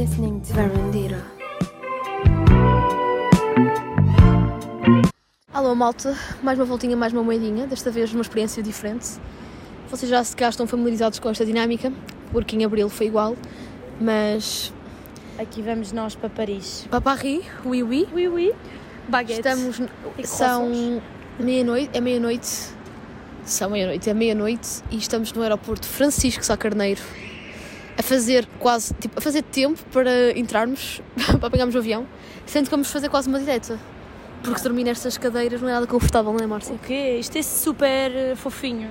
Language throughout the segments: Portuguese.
listening to Verandira. Alô malta, mais uma voltinha, mais uma moedinha, desta vez uma experiência diferente. Vocês já se cá estão familiarizados com esta dinâmica, porque em Abril foi igual, mas Aqui vamos nós para Paris. para Paris, oui oui, Oui, oui. Baguete. estamos, E são meia-noite, é meia-noite, são meia-noite, é meia-noite e estamos no aeroporto Francisco Sá Carneiro a fazer quase, tipo, a fazer tempo para entrarmos, para apanharmos o avião, sendo que vamos fazer quase uma direta. Porque se dormir nestas cadeiras não é nada confortável, não é, Márcia? O quê? Isto é super eh, fofinho.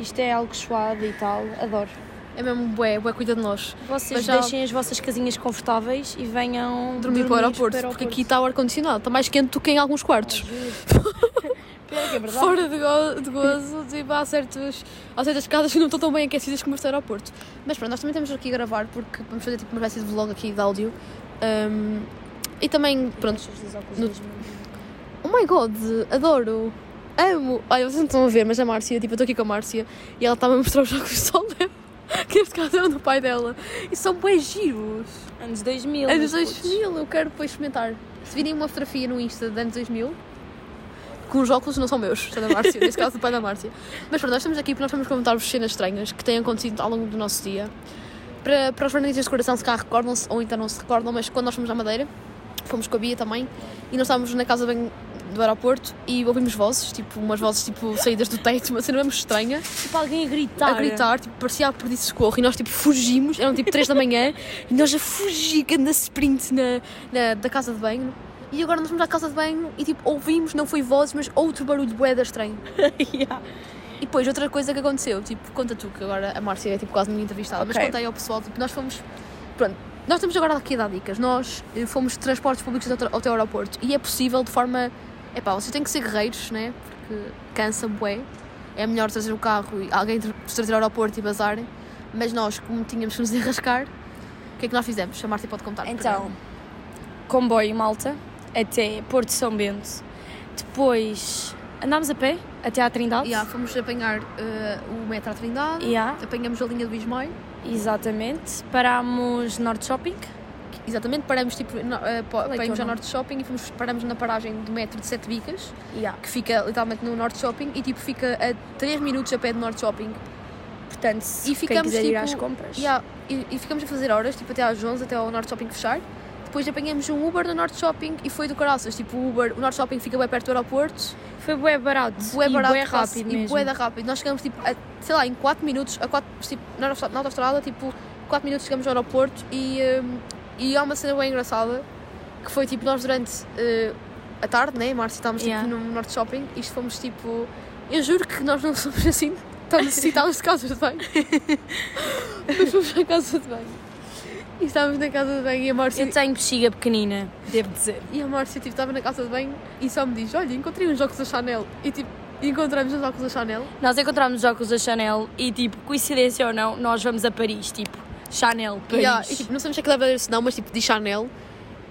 Isto é algo suave e tal. Adoro. É mesmo bué, bué cuida de nós. Vocês Mas já- deixem as vossas casinhas confortáveis e venham Dormir, para o aeroporto, porque aqui está o ar-condicionado, está mais quente do que em alguns quartos. Que é verdade. Fora de, go de gozo, tipo, há, certos, há certas casas que não estão tão bem aquecidas como este aeroporto. Mas pronto, nós também estamos aqui a gravar porque vamos fazer tipo, uma espécie de vlog aqui de áudio. Um, e também, pronto, no- oh my god, adoro, amo. Olha, vocês não estão a ver, mas a Márcia, tipo, eu estou aqui com a Márcia e ela estava a mostrar os óculos de sol dela, que neste caso eram do pai dela. E são bem giros. Anos 2000. Anos meus putos. 2000, eu quero depois experimentar. Se virem uma fotografia no Insta de anos 2000, com os óculos não são meus, são da Márcia, neste caso do pai da Márcia. Mas pronto, nós estamos aqui porque nós vamos comentar-vos cenas estranhas que têm acontecido ao longo do nosso dia. Para, para os jornalistas de coração, se cá recordam-se, ou então não se recordam, mas quando nós fomos à Madeira, fomos com a Bia também, e nós estávamos na casa bem do aeroporto e ouvimos vozes, tipo, umas vozes tipo saídas do teito, uma cena mesmo estranha Tipo alguém a gritar. a gritar, tipo, parecia a pedir socorro e nós tipo fugimos, eram tipo 3 da manhã e nós a fugir, anda sprint na, na, da casa de banho e agora nós vamos à casa de banho e tipo ouvimos, não foi vozes, mas outro barulho boeda estranho. Yeah. E depois outra coisa que aconteceu, tipo, conta tu, que agora a Márcia é tipo quase minha entrevistada, mas Ok. conta aí ao pessoal, tipo, nós fomos, pronto, nós estamos agora aqui a dar dicas, nós eh, fomos de transportes públicos até ao teu aeroporto e é possível de forma, é pá, vocês têm que ser guerreiros, né, porque cansa bué, é melhor trazer o carro e alguém trazer ao aeroporto e bazarem, mas nós, como tínhamos que nos enrascar, o que é que nós fizemos? A Márcia pode contar. Então, comboio Malta até Porto São Bento. Depois andámos a pé até à Trindade. Yeah, fomos apanhar eh, o metro à Trindade, Yeah, apanhamos a linha do Ismael, exatamente. Parámos Norte Shopping. Exatamente, paramos tipo, no, eh, pa- é é ao? Norte Shopping e fomos, paramos na paragem do metro de Sete Bicas, Yeah. que fica literalmente no Norte Shopping e tipo fica a 3 minutos a pé do Norte Shopping. Portanto, se E quem ficamos, quiser ir tipo, às compras. Yeah, e, e ficamos a fazer horas, tipo até às 11, até ao Norte Shopping fechar. Depois apanhamos um Uber no Norte Shopping e foi do caraças. Tipo, o Uber, o Norte Shopping fica bem perto do aeroporto, Foi bué barato. bué e barato, bué quase- rápido e mesmo. bué da rápido. Nós chegamos tipo, a, sei lá, em 4 minutos, a 4, tipo, na na autostrada, tipo, 4 minutos chegamos ao aeroporto e, hum, e há uma cena bem engraçada que foi tipo, nós durante uh, a tarde, né, Márcia, estávamos Yeah. tipo, no Norte Shopping e isto fomos tipo, eu juro que nós não somos assim tão necessitados de casas de banho. Mas fomos à casa de banho. E estávamos na casa de banho e a Márcia, Eu tenho bexiga pequenina, devo dizer. e a Márcia tipo, estava na casa de banho e só me diz: Olha, encontrei uns óculos da Chanel. E tipo, encontramos os óculos da Chanel. Nós encontramos os óculos da Chanel e, tipo, coincidência ou não, nós vamos a Paris, tipo, Chanel, Paris. Yeah, e, tipo, não sabemos se é verdadeiro se não, mas tipo, de Chanel.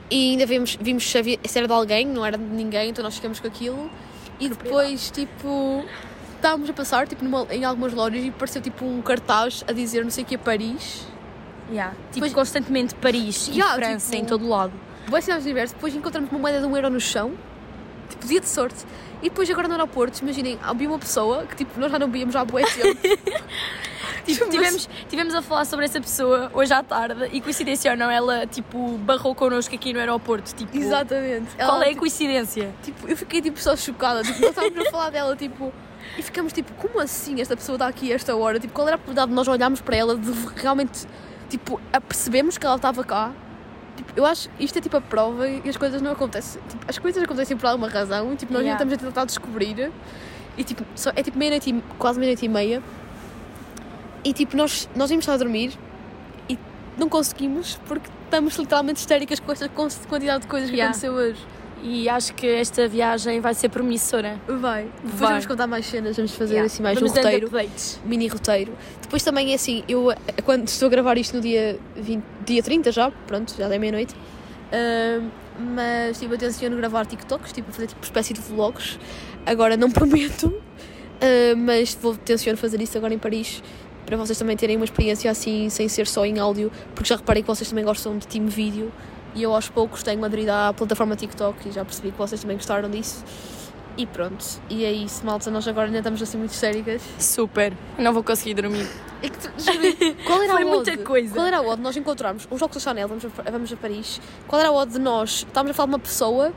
E ainda vimos, vimos se, havia, se era de alguém, não era de ninguém, então nós ficamos com aquilo. E depois, tipo, estávamos a passar tipo, numa- em algumas lojas e pareceu tipo um cartaz a dizer não sei o que é Paris. Yeah, Tipo, Depois- constantemente Paris Yeah, e França tipo- em todo lado. Boas cidades diversas. Depois encontramos uma moeda de um euro no chão. Tipo, dia de sorte. E depois agora no aeroporto, imaginem, havia uma pessoa que tipo, nós já não víamos há bué tempo. Tipo, tivemos, tivemos a falar sobre essa pessoa hoje à tarde e coincidência ou não, ela, tipo, barrou connosco aqui no aeroporto. Tipo, Exatamente. Qual Ela, é a tipo, coincidência? Tipo, eu fiquei tipo só chocada, tipo, nós estávamos a falar dela, tipo, e ficamos tipo, como assim esta pessoa está aqui a esta hora? Tipo, qual era a probabilidade de nós olharmos para ela, de realmente, tipo, a percebermos que ela estava cá? Tipo, eu acho, isto é tipo a prova e as coisas não acontecem, tipo, as coisas acontecem por alguma razão e tipo, nós ainda Yeah. estamos a tentar descobrir e tipo, só, é tipo meia-noite, e- quase meia-noite e meia e tipo, nós, nós íamos estar a dormir e não conseguimos porque estamos literalmente histéricas com esta quantidade de coisas que Yeah. aconteceu hoje. E acho que esta viagem vai ser promissora. Vai. Depois Vai. vamos contar mais cenas, vamos fazer Yeah. assim mais Vamos um roteiro, updates. mini roteiro. Depois também é assim, eu quando estou a gravar isto no dia, 20, dia 30 já, pronto, já é meia-noite. ahm, mas tipo, eu tenciono gravar TikToks, tipo, fazer tipo espécie de vlogs. Agora não prometo, ah, mas vou tenciono fazer isso agora em Paris para vocês também terem uma experiência assim, sem ser só em áudio, porque já reparei que vocês também gostam de team vídeo e eu aos poucos tenho aderido à plataforma TikTok e já percebi que vocês também gostaram disso. E pronto, e é isso, malta. Nós agora ainda estamos assim muito histéricas. Super. Não vou conseguir dormir. E que, juro, qual era Foi a muita odd? coisa. Qual era a odd de nós encontrarmos os jogos da Chanel, vamos a, vamos a Paris. Qual era a odd de nós? Estávamos a falar de uma pessoa,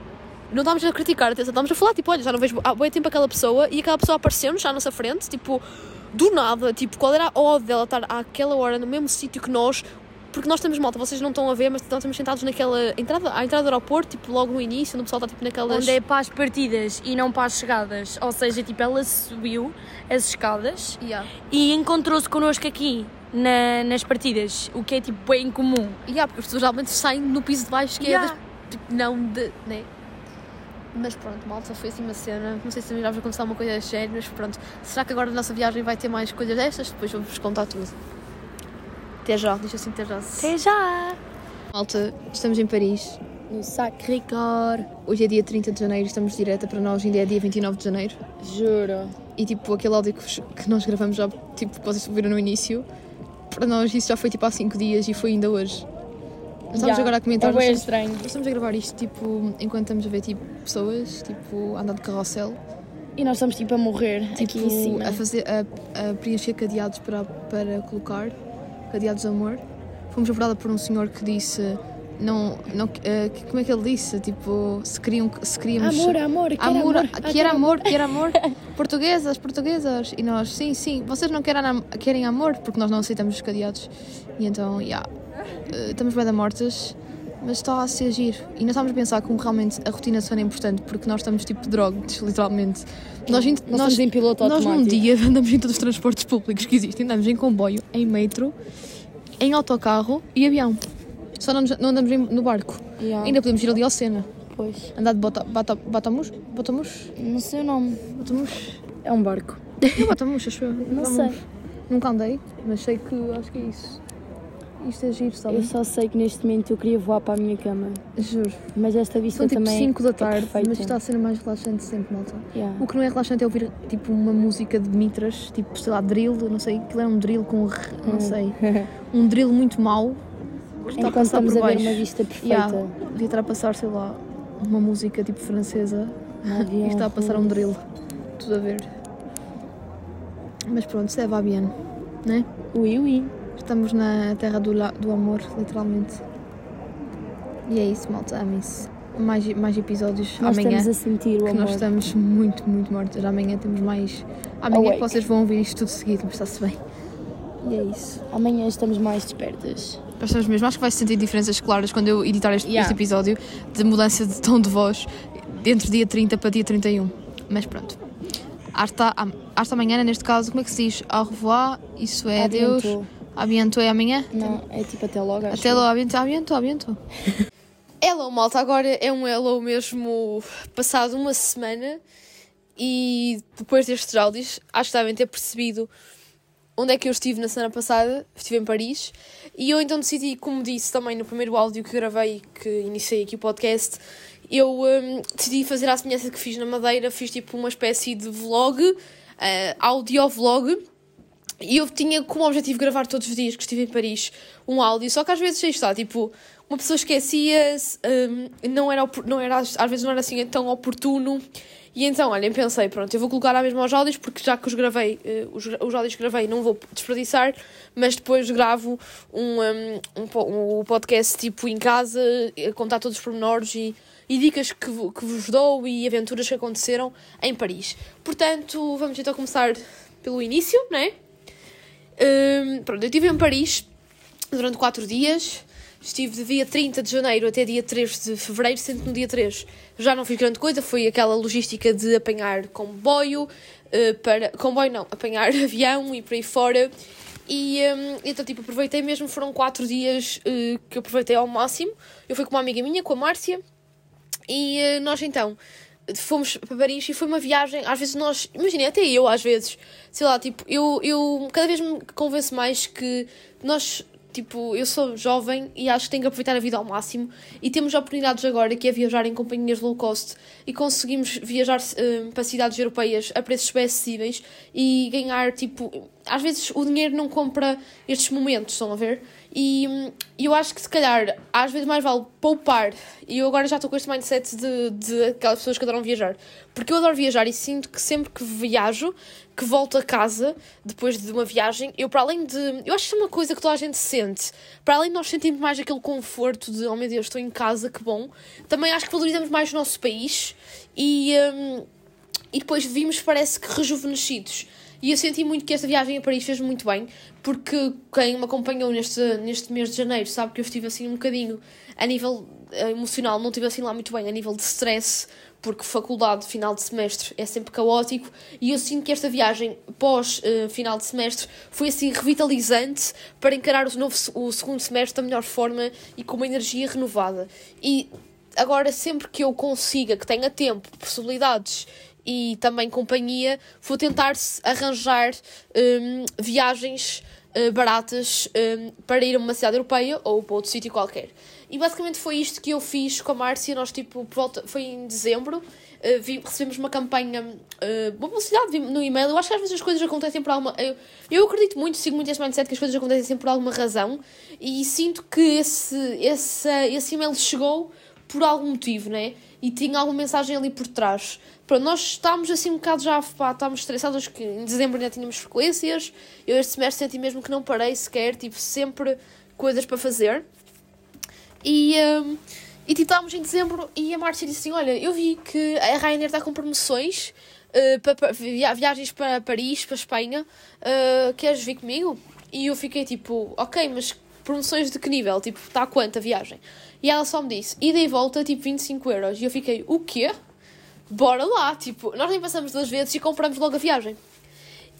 não estávamos a criticar, atenção, estávamos a falar, tipo, olha, já não vejo há bem tempo aquela pessoa e aquela pessoa apareceu-nos já à nossa frente, tipo, do nada, tipo, qual era a odd dela estar àquela hora no mesmo sítio que nós? Porque nós temos malta, vocês não estão a ver, mas nós estamos sentados naquela entrada, à entrada do aeroporto, tipo, logo no início, onde o pessoal está tipo naquelas. Onde é para as partidas e não para as chegadas. Ou seja, tipo, ela subiu as escadas Yeah. e encontrou-se connosco aqui na- nas partidas, o que é tipo bem comum. Yeah, porque as pessoas geralmente saem no piso de baixo, que Yeah. é das, tipo, não de. Né? Mas pronto, malta, foi assim uma cena. Não sei se já vai acontecer alguma coisa séria, mas pronto. Será que agora na nossa viagem vai ter mais coisas destas? Depois vou-vos contar tudo. Até já, deixa assim, até já. Até já! Malta, estamos em Paris. No Sacré-Cœur. Hoje é dia 30 de janeiro, estamos direta para nós, ainda é dia 29 de janeiro. Juro. E tipo, aquele áudio que, nós gravamos já, tipo, que vocês viram no início, para nós isso já foi tipo há 5 dias e foi ainda hoje. Nós Estamos Yeah. agora a comentar. É nós bem estamos- estranho. Nós estamos a gravar isto tipo enquanto estamos a ver tipo pessoas, tipo a andar de carrossel, E nós estamos tipo a morrer tipo aqui em cima. a fazer a, a preencher cadeados para, para colocar, cadeados de amor. Fomos abordadas por um senhor que disse não, não que- como é que ele disse? Tipo, se queriam se queríamos Amor, amor, quero amor, amor. que era amor, que era amor. Portuguesas, portuguesas. E nós, sim, sim, vocês não querem, querem amor porque nós não aceitamos os cadeados. E então, já, eh, estamos bem da mortas, mas está a se agir. E nós estamos a pensar como realmente a rotina de sono é importante porque nós estamos tipo drogados, literalmente. Nós, nós, Nós em piloto nós num automático. dia andamos em todos os transportes públicos que existem. Andamos em comboio, em metro, em autocarro e avião. Só não, não andamos em- no barco. Yeah. Ainda podemos ir ali ao Sena. Pois. Andar de bota, bata, batamus? Batamus? Não sei o nome. Batamus? É um barco. Não batamus, acho eu. Não Vamos. sei. Nunca andei, mas sei que acho que é isso. Isto é giro, sabe? Eu só sei que neste momento eu queria voar para a minha cama. Juro. Mas esta vista São tipo também 5 da é tarde, perfeita. mas está a ser mais relaxante sempre, malta. Yeah. O que não é relaxante é ouvir tipo uma música de mitras, tipo, sei lá, drill, não sei, aquilo é um drill com, não sei, um drill muito mau. Enquanto passar estamos a ver uma vista perfeita. Yeah, devia estar a passar, sei lá, uma música tipo francesa e está a passar um drill. Tudo a ver. Mas pronto, isso é va bien, né? Oui, oui. Estamos na terra do, do amor, literalmente. E é isso, malta, amem-se. Mais, mais episódios Nós amanhã. estamos a sentir o Que amor. nós estamos muito, muito mortas. Amanhã temos mais. Amanhã é que Awake. vocês vão ouvir isto tudo seguido, mas está-se bem. E é isso. Amanhã estamos mais despertas. Nós estamos mesmo. Acho que vai se sentir diferenças claras quando eu editar este, Yeah. este episódio de mudança de tom de voz entre dia 30 para dia 31. Mas pronto. Hasta, hasta amanhã, neste caso, como é que se diz? Au revoir, isso é adeus. Abiento. É amanhã? Não, é tipo até logo. acho Até eu. lá, a bientôt, a bientôt, a bientôt. Hello, malta, agora é um hello mesmo passado uma semana e depois destes áudios, acho que devem ter percebido onde é que eu estive na semana passada, estive em Paris, e eu então decidi, como disse também no primeiro áudio que gravei, que iniciei aqui o podcast, eu hum, decidi fazer a semelhança que fiz na Madeira, fiz tipo uma espécie de vlog, uh, audiovlog, e eu tinha como objetivo gravar todos os dias que estive em Paris um áudio, só que às vezes aí está, tipo, uma pessoa esquecia-se, hum, não, era, não era, às vezes não era assim tão oportuno. E então, olhem, pensei, pronto, eu vou colocar à mesma aos áudios, porque já que os gravei, eh, os, os áudios que gravei não vou desperdiçar, mas depois gravo um, um, um, um podcast tipo em casa, a contar todos os pormenores e, e dicas que, que vos dou e aventuras que aconteceram em Paris. Portanto, vamos então começar pelo início, não é? Hum, pronto, eu estive em Paris durante 4 dias. Estive de dia 30 de janeiro até dia 3 de fevereiro, sendo que no dia 3 já não fiz grande coisa, foi aquela logística de apanhar comboio, eh, para. comboio não, apanhar avião e por aí fora. E hum, então, tipo, aproveitei mesmo, foram 4 dias eh, que aproveitei ao máximo. Eu fui com uma amiga minha, com a Márcia, e eh, nós então fomos para Paris e foi uma viagem. Às vezes nós, imaginem, até eu às vezes, sei lá, tipo, eu, eu cada vez me convenço mais que nós, tipo, eu sou jovem e acho que tenho que aproveitar a vida ao máximo e temos oportunidades agora que é viajar em companhias low cost e conseguimos viajar eh, para cidades europeias a preços bem acessíveis e ganhar, tipo, às vezes o dinheiro não compra estes momentos, estão a ver? E eu acho que se calhar às vezes mais vale poupar. E eu agora já estou com este mindset de, de aquelas pessoas que adoram viajar. Porque eu adoro viajar e sinto que sempre que viajo, que volto a casa depois de uma viagem, eu para além de. Eu acho que é uma coisa que toda a gente sente. Para além de nós sentirmos mais aquele conforto de oh meu Deus, estou em casa, que bom. Também acho que valorizamos mais o nosso país e, um, e depois vimos, parece que rejuvenescidos. E eu senti muito que esta viagem a Paris fez muito bem, porque quem me acompanhou neste, neste mês de janeiro sabe que eu estive assim um bocadinho a nível eh, emocional, não estive assim lá muito bem, a nível de stress, porque faculdade, final de semestre é sempre caótico, e eu sinto que esta viagem pós uh, final de semestre foi assim revitalizante para encarar o, novo, o segundo semestre da melhor forma e com uma energia renovada. E agora, sempre que eu consiga, que tenha tempo, possibilidades e também companhia, vou tentar arranjar um, viagens uh, baratas um, para ir a uma cidade europeia ou para outro sítio qualquer. E basicamente foi isto que eu fiz com a Márcia. Nós, tipo, volta, foi em dezembro, uh, vi, recebemos uma campanha, uh, uma publicidade no e-mail. Eu acho que às vezes as coisas acontecem por alguma. Eu, eu acredito muito, sigo muito esse mindset que as coisas acontecem sempre por alguma razão e sinto que esse, esse, esse e-mail chegou por algum motivo, né? E tinha alguma mensagem ali por trás. Pronto, nós estávamos assim um bocado já, pá, estávamos estressados que em dezembro ainda tínhamos frequências. Eu este semestre senti mesmo que não parei sequer, tipo, sempre coisas para fazer. E, um, e tipo, estávamos em dezembro e a Márcia disse assim, olha, eu vi que a Ryanair está com promoções uh, para, para, viagens para Paris, para Espanha, uh, queres vir comigo? E eu fiquei tipo, ok, mas promoções de que nível? Tipo, está quanto a viagem? E ela só me disse, ida e volta, tipo 25 euros. E eu fiquei, o quê? Bora lá, tipo, nós nem passamos duas vezes e compramos logo a viagem.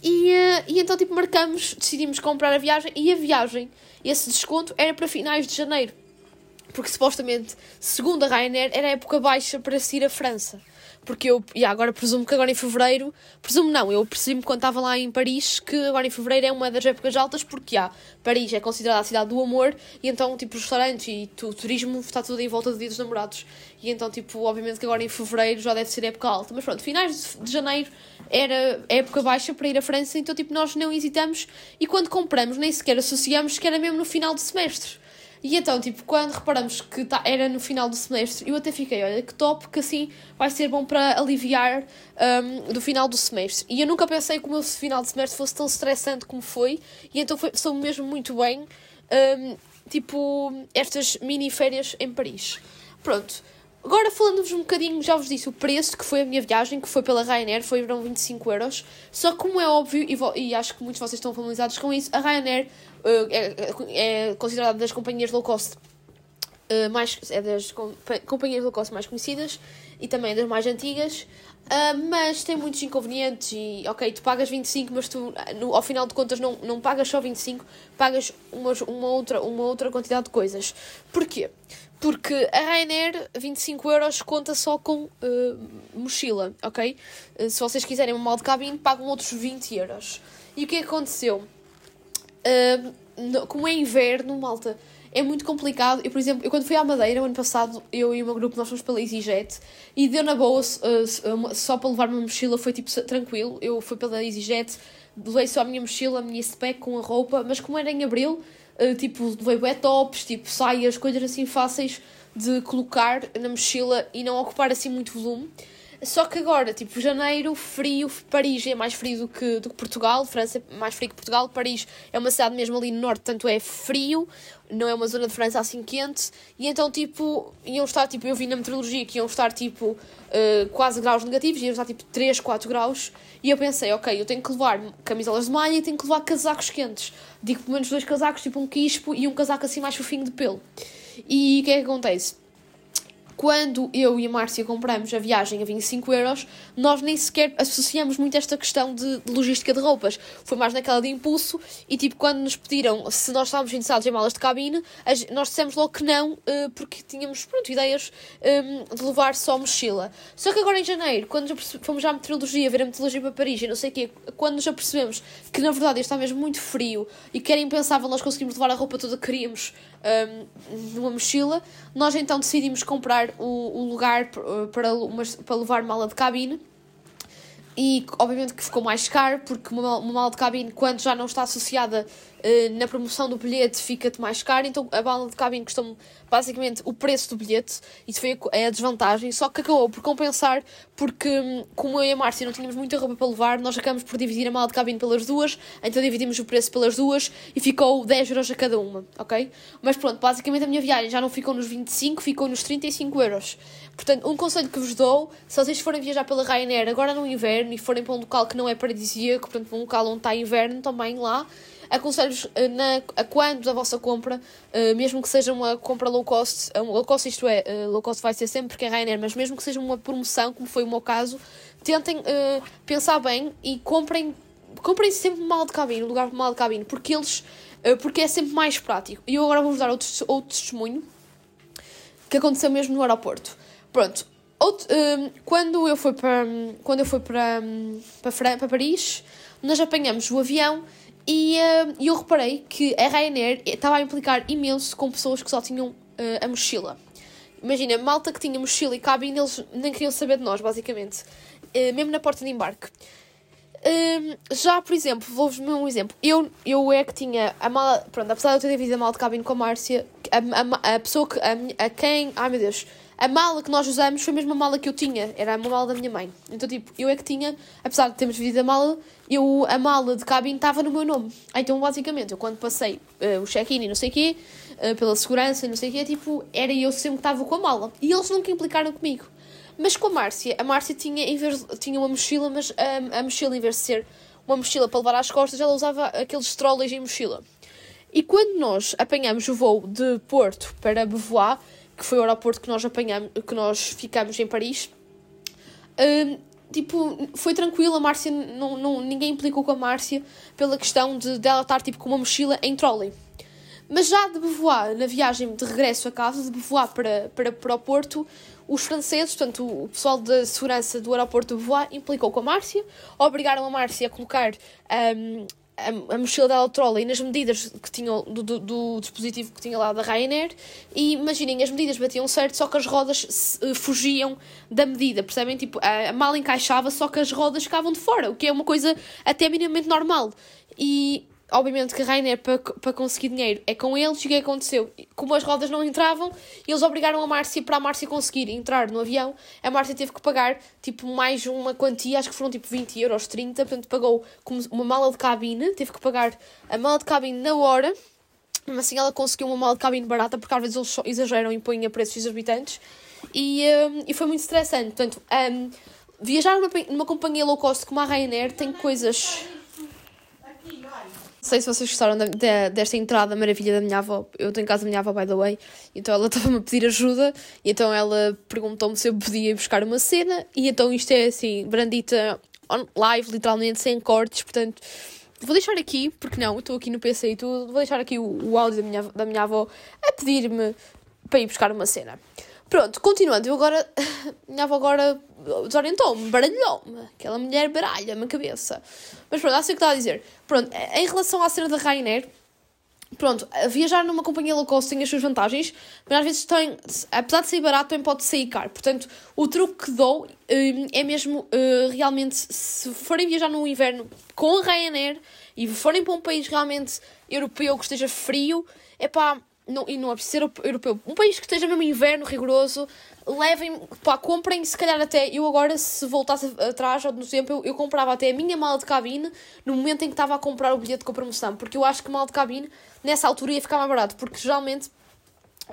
E, uh, e então, tipo, marcamos, decidimos comprar a viagem e a viagem, esse desconto era para finais de janeiro. Porque supostamente, segundo a Ryanair, era época baixa para se ir à França. Porque eu, e agora presumo que agora em fevereiro, presumo não, eu presumo quando estava lá em Paris que agora em fevereiro é uma das épocas altas, porque há, Paris é considerada a cidade do amor, e então, tipo, os restaurantes e o turismo está tudo em volta do dia dos namorados. E então, tipo, obviamente que agora em fevereiro já deve ser época alta, mas pronto, finais de janeiro era época baixa para ir à França, então, tipo, nós não hesitamos e quando compramos nem sequer associamos que era mesmo no final do semestre. E então, tipo, quando reparamos que tá, era no final do semestre, eu até fiquei, olha, que top, que assim vai ser bom para aliviar um, do final do semestre. E eu nunca pensei que o meu final de semestre fosse tão estressante como foi, e então foi, sou mesmo muito bem, um, tipo, estas mini férias em Paris. Pronto. Agora falando-vos um bocadinho, já vos disse o preço que foi a minha viagem, que foi pela Ryanair, foram 25 euros. Só que como é óbvio, e, e acho que muitos de vocês estão familiarizados com isso, a Ryanair é, é, considerada das companhias low cost uh, mais, é das companhias low cost mais conhecidas e também das mais antigas. Uh, mas tem muitos inconvenientes e, ok, tu pagas 25, mas tu, no, ao final de contas, não, não pagas só 25, pagas uma, uma, outra, uma outra quantidade de coisas. Porquê? Porque a Ryanair, 25 euros, conta só com uh, mochila, ok? Se vocês quiserem um mal de cabine, pagam outros 20 euros. E o que aconteceu? Como é inverno, malta, é muito complicado. Eu, por exemplo, eu quando fui à Madeira, o ano passado, eu e o meu grupo, nós fomos pela EasyJet e deu na boa, só para levar uma mochila foi tipo tranquilo. Eu fui pela EasyJet, levei só a minha mochila, a minha spec com a roupa, mas como era em abril Uh, tipo, levei bué tops, tipo, saias, coisas assim fáceis de colocar na mochila e não ocupar assim muito volume. Só que agora, tipo, janeiro, frio, Paris é mais frio do que, do que Portugal, França é mais frio que Portugal, Paris é uma cidade mesmo ali no norte, tanto é frio, não é uma zona de França assim quente, e então, tipo, iam estar, tipo, eu vi na meteorologia que iam estar, tipo, uh, quase graus negativos, iam estar, tipo, 3, 4 graus, e eu pensei, ok, eu tenho que levar camisolas de malha e tenho que levar casacos quentes. Digo pelo menos dois casacos, tipo um quispo e um casaco assim mais fofinho de pelo. E o que é que acontece? Quando eu e a Márcia compramos a viagem a 25 euros, nós nem sequer associamos muito esta questão de, logística de roupas. Foi mais naquela de impulso e, tipo, quando nos pediram se nós estávamos interessados em malas de cabine, nós dissemos logo que não, eh, porque tínhamos, pronto, ideias ehm, de levar só mochila. Só que agora em janeiro, quando fomos à meteorologia, ver a meteorologia para Paris e não sei o quê, quando nos apercebemos que, na verdade, está mesmo muito frio e que era impensável nós conseguimos levar a roupa toda que queríamos um, numa mochila, nós então decidimos comprar o, o lugar para, uma, para levar mala de cabine. e obviamente que ficou mais caro, porque uma, uma mala de cabine, quando já não está associada na promoção do bilhete, fica-te mais caro. Então a mala de cabine custou basicamente o preço do bilhete. Isso foi a, é a desvantagem. Só que acabou por compensar, porque hum, como eu e a Márcia não tínhamos muita roupa para levar, nós acabamos por dividir a mala de cabine pelas duas. Então dividimos o preço pelas duas e ficou 10 euros a cada uma, ok? Mas pronto, basicamente a minha viagem já não ficou nos 25, ficou nos 35 euros. Portanto, um conselho que vos dou, se vocês forem viajar pela Ryanair agora no inverno e forem para um local que não é paradisíaco, portanto, para um local onde está inverno também lá, aconselho-vos eh, a quando a vossa compra, uh, mesmo que seja uma compra low cost, um low cost isto é, low cost vai ser sempre porque é Ryanair, mas mesmo que seja uma promoção, como foi o meu caso, tentem pensar bem e comprem, comprem sempre mal de cabine, um lugar mal de cabine, porque eles, porque é sempre mais prático. E eu agora vou-vos dar outro, outro testemunho que aconteceu mesmo no aeroporto. Pronto, outro, quando eu fui para, quando eu fui para, para, para Paris, nós apanhamos o avião e uh, eu reparei que a Ryanair estava a implicar imenso com pessoas que só tinham uh, a mochila. Imagina, malta que tinha mochila e cabine, eles nem queriam saber de nós, basicamente. Uh, mesmo na porta de embarque. já, por exemplo, vou-vos dar um exemplo. Eu, eu é que tinha a mala. Pronto, apesar de eu ter dividido a mala de cabine com a Márcia, a, a, a pessoa que. A, a quem. Ai meu Deus a mala que nós usamos foi a mesma mala que eu tinha, era a mala da minha mãe. Então, tipo, eu é que tinha, apesar de termos dividido a mala, eu, a mala de cabine estava no meu nome. Então, basicamente, eu quando passei uh, o check-in e não sei o quê, uh, pela segurança e não sei o quê, tipo, era eu sempre que estava com a mala. E eles nunca implicaram comigo. Mas com a Márcia, a Márcia tinha, em vez, tinha uma mochila, mas a, a mochila, em vez de ser uma mochila para levar às costas, ela usava aqueles trolleys em mochila. E quando nós apanhamos o voo de Porto para Beauvoir, que foi o aeroporto que nós apanhamos, que nós ficamos em Paris. Uh, tipo, foi tranquilo, a Márcia, não, não, ninguém implicou com a Márcia pela questão de dela estar tipo com uma mochila em trolley. Mas já de Beauvoir, na viagem de regresso a casa, de Beauvoir para, para, para o Porto, os franceses, portanto, o pessoal da segurança do aeroporto de Beauvoir, implicou com a Márcia, obrigaram a Márcia a colocar um, a, a mochila dela trolley nas medidas que tinham do, do, do, dispositivo que tinha lá da Ryanair e imaginem, as medidas batiam certo, só que as rodas se, uh, fugiam da medida, percebem? Tipo, a, a mala encaixava, só que as rodas ficavam de fora, o que é uma coisa até minimamente normal. E obviamente que Rainer para, para conseguir dinheiro é com eles e o que aconteceu? Como as rodas não entravam, eles obrigaram a Márcia para a Márcia conseguir entrar no avião, a Márcia teve que pagar tipo mais uma quantia, acho que foram tipo 20 euros, 30, portanto pagou uma mala de cabine, teve que pagar a mala de cabine na hora, mas assim ela conseguiu uma mala de cabine barata porque às vezes eles exageram e põem a preços exorbitantes e, um, e foi muito estressante, portanto um, viajar numa, numa companhia low cost como a Ryanair tem coisas sei se vocês gostaram de, desta entrada maravilha da minha avó. Eu estou em casa da minha avó, by the way. Então ela estava-me a pedir ajuda. E então ela perguntou-me se eu podia ir buscar uma cena. E então isto é assim, brandita on live, literalmente, sem cortes. Portanto, vou deixar aqui, porque não, estou aqui no PC e tudo. Vou deixar aqui o, o áudio da minha, da minha avó a pedir-me para ir buscar uma cena. Pronto, continuando, eu agora. Minha avó agora desorientou-me, baralhou-me. Aquela mulher baralha-me a cabeça. Mas pronto, assim o que estava a dizer. Pronto, em relação à cena da Ryanair, pronto, viajar numa companhia low cost tem as suas vantagens, mas às vezes tem, apesar de ser barato, também pode sair caro. Portanto, o truque que dou hum, é mesmo uh, realmente, se forem viajar no inverno com a Ryanair e forem para um país realmente europeu que esteja frio, é pá não, e não preciso ser europeu, um país que esteja mesmo inverno rigoroso, levem, pá, comprem, se calhar até, eu agora, se voltasse atrás, ou no tempo, eu, eu comprava até a minha mala de cabine no momento em que estava a comprar o bilhete com a promoção, porque eu acho que mala de cabine, nessa altura, ia ficar mais barato, porque geralmente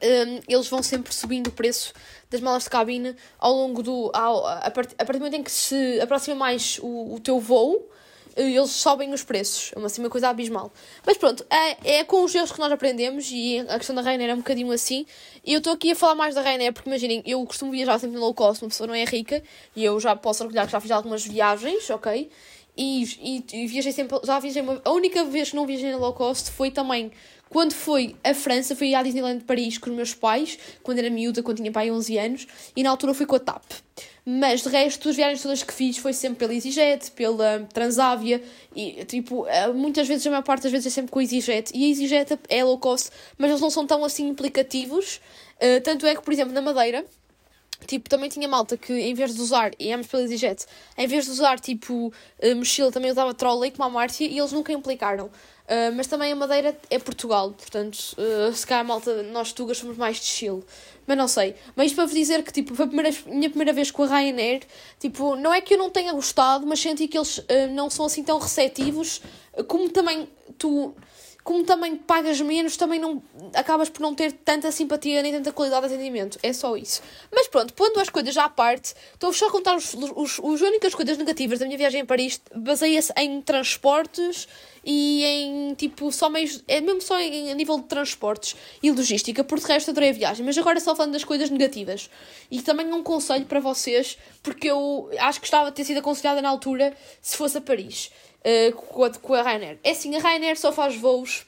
um, eles vão sempre subindo o preço das malas de cabine ao longo do. Ao, a, part, a partir do momento em que se aproxima mais o, o teu voo, eles sobem os preços. É uma, assim, uma coisa abismal. Mas pronto, é, é com os erros que nós aprendemos e a questão da Rainer é um bocadinho assim. E eu estou aqui a falar mais da Rainer porque imaginem, eu costumo viajar sempre no low cost, uma pessoa não é rica e eu já posso orgulhar que já fiz algumas viagens, ok? E, e, e viajei sempre, já viajei uma, a única vez que não viajei no low cost foi também quando foi a França, fui à Disneyland de Paris com os meus pais, quando era miúda, quando tinha pai 11 anos, e na altura fui com a TAP. Mas de resto, as viagens todas que fiz foi sempre pela EasyJet, pela Transavia, e tipo, eh, muitas vezes, a maior parte das vezes é sempre com a EasyJet. E a EasyJet é low cost, mas eles não são tão assim implicativos. Uh, tanto é que, por exemplo, na Madeira, Tipo, também tinha malta que em vez de usar, e ambos pela EasyJet, em vez de usar tipo uh, mochila, também usava trolley como a Márcia e eles nunca implicaram. Uh, mas também a Madeira é Portugal, portanto, uh, se calhar malta, nós tugas somos mais de Chile. Mas não sei. Mas isto para vos dizer que, tipo, foi a primeira, minha primeira vez com a Ryanair. Tipo, não é que eu não tenha gostado, mas senti que eles uh, não são assim tão receptivos. Como também tu como também pagas menos, também não acabas por não ter tanta simpatia nem tanta qualidade de atendimento. É só isso. Mas pronto, pondo as coisas à parte, estou só a contar os, os, os únicas coisas negativas da minha viagem a Paris. Baseia-se em transportes e em tipo só meios. É mesmo só em, nível de transportes e logística. Por de resto, adorei a viagem. Mas agora só falando das coisas negativas. E também um conselho para vocês, porque eu acho que estava a ter sido aconselhada na altura se fosse a Paris uh, com, a, com a Ryanair. É assim, a Ryanair só faz voos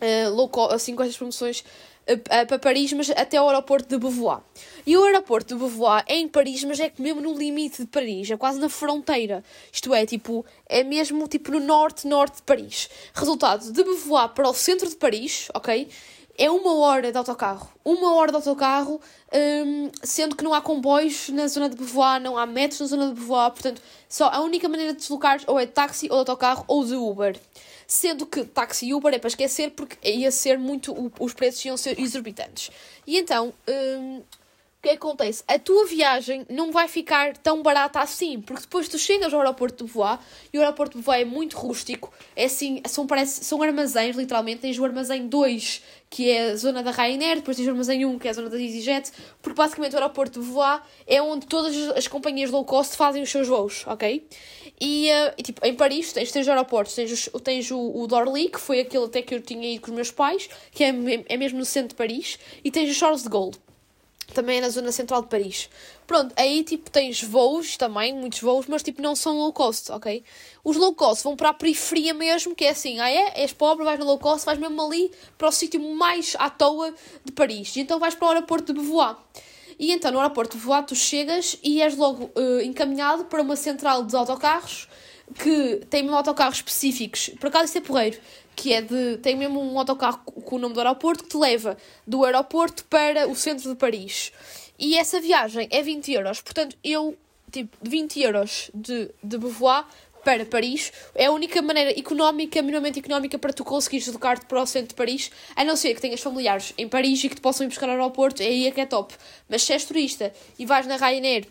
uh, assim com estas promoções uh, para Paris, mas até ao aeroporto de Beauvoir. E o aeroporto de Beauvoir é em Paris, mas é mesmo no limite de Paris, é quase na fronteira. Isto é, tipo, é mesmo tipo no norte-norte de Paris. Resultado, de Beauvoir para o centro de Paris, ok? É uma hora de autocarro. Uma hora de autocarro, um, sendo que não há comboios na zona de Beauvoir, não há metros na zona de Beauvoir, portanto, só a única maneira de deslocar ou é de táxi, ou de autocarro, ou de Uber. Sendo que táxi e Uber é para esquecer porque ia ser muito. os preços iam ser exorbitantes. E então. Um, o que acontece? A tua viagem não vai ficar tão barata assim, porque depois tu chegas ao aeroporto de Voix e o aeroporto de Voix é muito rústico, é assim, são, parece, são armazéns, literalmente. Tens o armazém 2, que é a zona da Ryanair, depois tens o armazém 1, que é a zona da EasyJet, porque basicamente o aeroporto de Voix é onde todas as companhias low cost fazem os seus voos, ok? E, uh, e tipo, em Paris tens três aeroportos, tens, tens o, o Dorly, que foi aquele até que eu tinha ido com os meus pais, que é, é mesmo no centro de Paris, e tens o Charles de Gaulle também é na zona central de Paris. Pronto, aí tipo tens voos também, muitos voos, mas tipo não são low cost, ok? Os low cost vão para a periferia mesmo, que é assim, ah é? És pobre, vais no low cost, vais mesmo ali para o sítio mais à toa de Paris. E então vais para o aeroporto de Beauvoir. E então no aeroporto de Beauvoir tu chegas e és logo uh, encaminhado para uma central de autocarros que tem mesmo autocarros específicos. Por acaso isso é porreiro que é de. tem mesmo um autocarro com o nome do aeroporto que te leva do aeroporto para o centro de Paris. E essa viagem é 20 euros. Portanto, eu, tipo, 20 euros de, de Beauvoir para Paris é a única maneira económica, minimamente económica, para tu conseguires deslocar-te para o centro de Paris, a não ser que tenhas familiares em Paris e que te possam ir buscar ao aeroporto, é aí é que é top. Mas se és turista e vais na Ryanair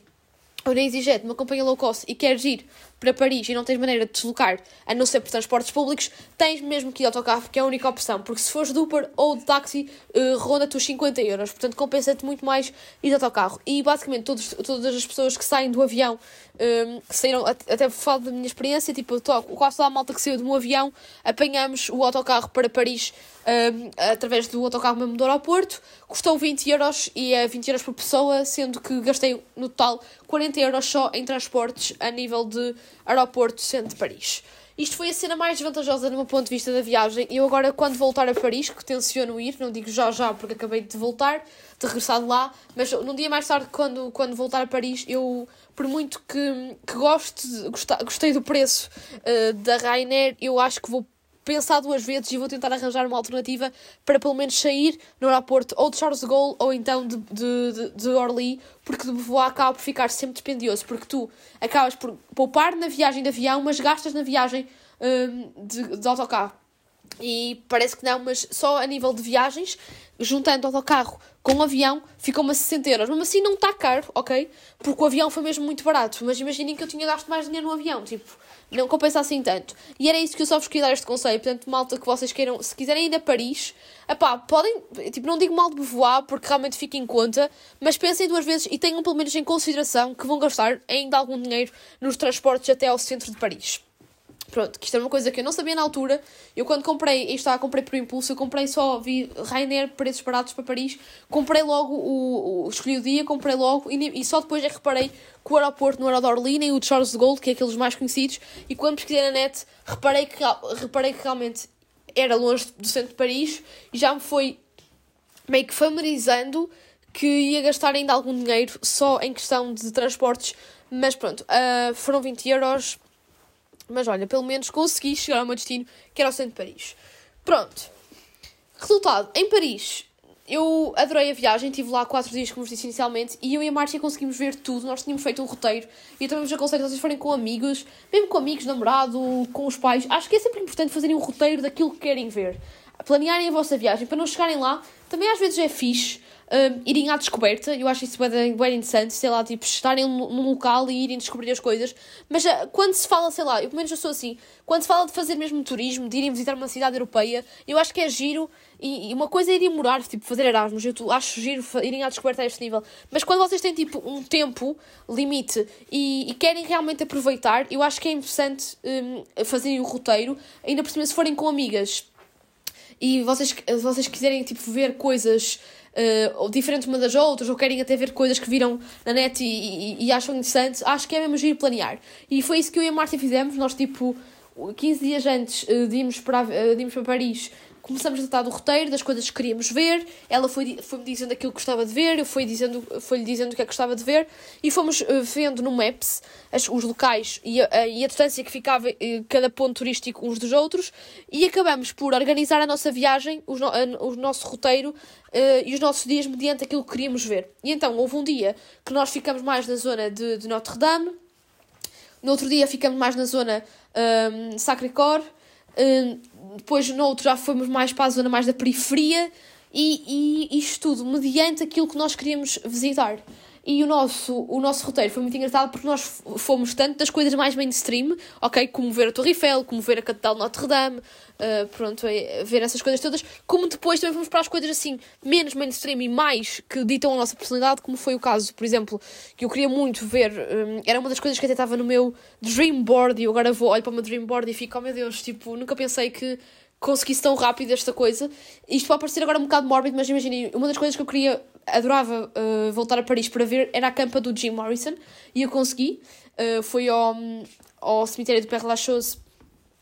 ou na EasyJet, numa companhia low cost, e queres ir para Paris e não tens maneira de deslocar, a não ser por transportes públicos, tens mesmo que ir de autocarro, que é a única opção, porque se fores de Uber ou de táxi, uh, ronda-te os 50 euros, portanto compensa-te muito mais ir de autocarro. E basicamente todos, todas as pessoas que saem do avião, um, ehm, que saíram, até falo da minha experiência, tipo, tô, quase toda a malta que saiu de um avião, apanhamos o autocarro para Paris um, ehm, através do autocarro mesmo do aeroporto, custou 20 euros e é 20 euros por pessoa, sendo que gastei no total 40 euros só em transportes a nível de aeroporto centro de Paris. Isto foi a cena mais desvantajosa do meu ponto de vista da viagem. Eu agora, quando voltar a Paris, que tenciono ir, não digo já já porque acabei de voltar, de regressar de lá, mas num dia mais tarde, quando, quando voltar a Paris, eu, por muito que, que goste, gostei do preço uh, da Ryanair, eu acho que vou pensar duas vezes e vou tentar arranjar uma alternativa para pelo menos sair no aeroporto ou de Charles de Gaulle ou então de, de, de, de Orly, porque de voar acaba por ficar sempre dispendioso, porque tu acabas por poupar na viagem de avião, mas gastas na viagem hum, de, de autocarro. E parece que não, mas só a nível de viagens, juntando autocarro com o avião, ficou-me a 60 euros. Mesmo assim não está caro, ok? Porque o avião foi mesmo muito barato. Mas imaginem que eu tinha gasto mais dinheiro no avião, tipo, não compensa assim tanto. E era isso que eu só vos queria dar este conselho. Portanto, malta, que vocês queiram, se quiserem ir a Paris, epá, podem, tipo, não digo mal de voar, porque realmente fica em conta, mas pensem duas vezes e tenham pelo menos em consideração que vão gastar ainda algum dinheiro nos transportes até ao centro de Paris. Pronto, que isto era uma coisa que eu não sabia na altura. Eu quando comprei, isto está, comprei por impulso, eu comprei só, vi Rainer, preços baratos para Paris, comprei logo o, o escolhi o dia, comprei logo e, e só depois é que reparei que o aeroporto não era o de Orly nem o de Charles de Gaulle, que é aqueles mais conhecidos, e quando pesquisei na net, reparei que, reparei que realmente era longe do centro de Paris e já me foi meio que familiarizando que ia gastar ainda algum dinheiro só em questão de transportes, mas pronto, uh, foram 20 euros mas olha, pelo menos consegui chegar ao meu destino, que era o centro de Paris. Pronto. Resultado, em Paris, eu adorei a viagem, estive lá quatro dias, como vos disse inicialmente, e eu e a Márcia conseguimos ver tudo. Nós tínhamos feito um roteiro e eu também vos aconselho, se vocês forem com amigos, mesmo com amigos, namorado, com os pais, acho que é sempre importante fazerem um roteiro daquilo que querem ver. Planearem a vossa viagem para não chegarem lá. Também às vezes é fixe um, irem à descoberta. Eu acho isso bem, bem interessante, sei lá, tipo, estarem num local e irem descobrir as coisas. Mas uh, quando se fala, sei lá, eu pelo menos eu sou assim, quando se fala de fazer mesmo turismo, de irem visitar uma cidade europeia, eu acho que é giro. E, e uma coisa é irem morar, tipo, fazer Erasmus, eu acho giro irem à descoberta a este nível. Mas quando vocês têm, tipo, um tempo limite e, e querem realmente aproveitar, eu acho que é interessante um, fazerem o roteiro, ainda por cima se forem com amigas e vocês, vocês quiserem, tipo, ver coisas uh, diferentes uma das outras, ou querem até ver coisas que viram na net e, e, e acham interessantes, acho que é mesmo giro planear. E foi isso que eu e a Márcia fizemos. Nós, tipo, 15 dias antes uh, de, irmos para, uh, de irmos para Paris, começamos a tratar do roteiro, das coisas que queríamos ver. Ela foi, foi-me dizendo aquilo que gostava de ver, eu fui dizendo, foi-lhe dizendo o que é que gostava de ver, e fomos uh, vendo no Maps as, os locais e a, e a distância que ficava uh, cada ponto turístico uns dos outros, e acabamos por organizar a nossa viagem, os no, a, o nosso roteiro uh, e os nossos dias mediante aquilo que queríamos ver. E então houve um dia que nós ficamos mais na zona de, de Notre-Dame, no outro dia ficamos mais na zona um, Sacré-Cœur depois no outro já fomos mais para a zona mais da periferia e, e isto tudo mediante aquilo que nós queríamos visitar. E o nosso, o nosso roteiro foi muito engraçado porque nós fomos tanto das coisas mais mainstream, ok? Como ver a Torre Eiffel, como ver a Catedral de Notre-Dame, uh, pronto, é, ver essas coisas todas, como depois também fomos para as coisas assim, menos mainstream e mais que ditam a nossa personalidade, como foi o caso, por exemplo, que eu queria muito ver, um, era uma das coisas que até estava no meu dream board e eu agora vou, olho para o meu dream board e fico, oh meu Deus, tipo, nunca pensei que conseguisse tão rápido esta coisa. Isto pode parecer agora um bocado mórbido, mas imaginem, uma das coisas que eu queria adorava uh, voltar a Paris para ver era a campa do Jim Morrison e eu consegui. Uh, foi ao, ao cemitério do Père Lachaise.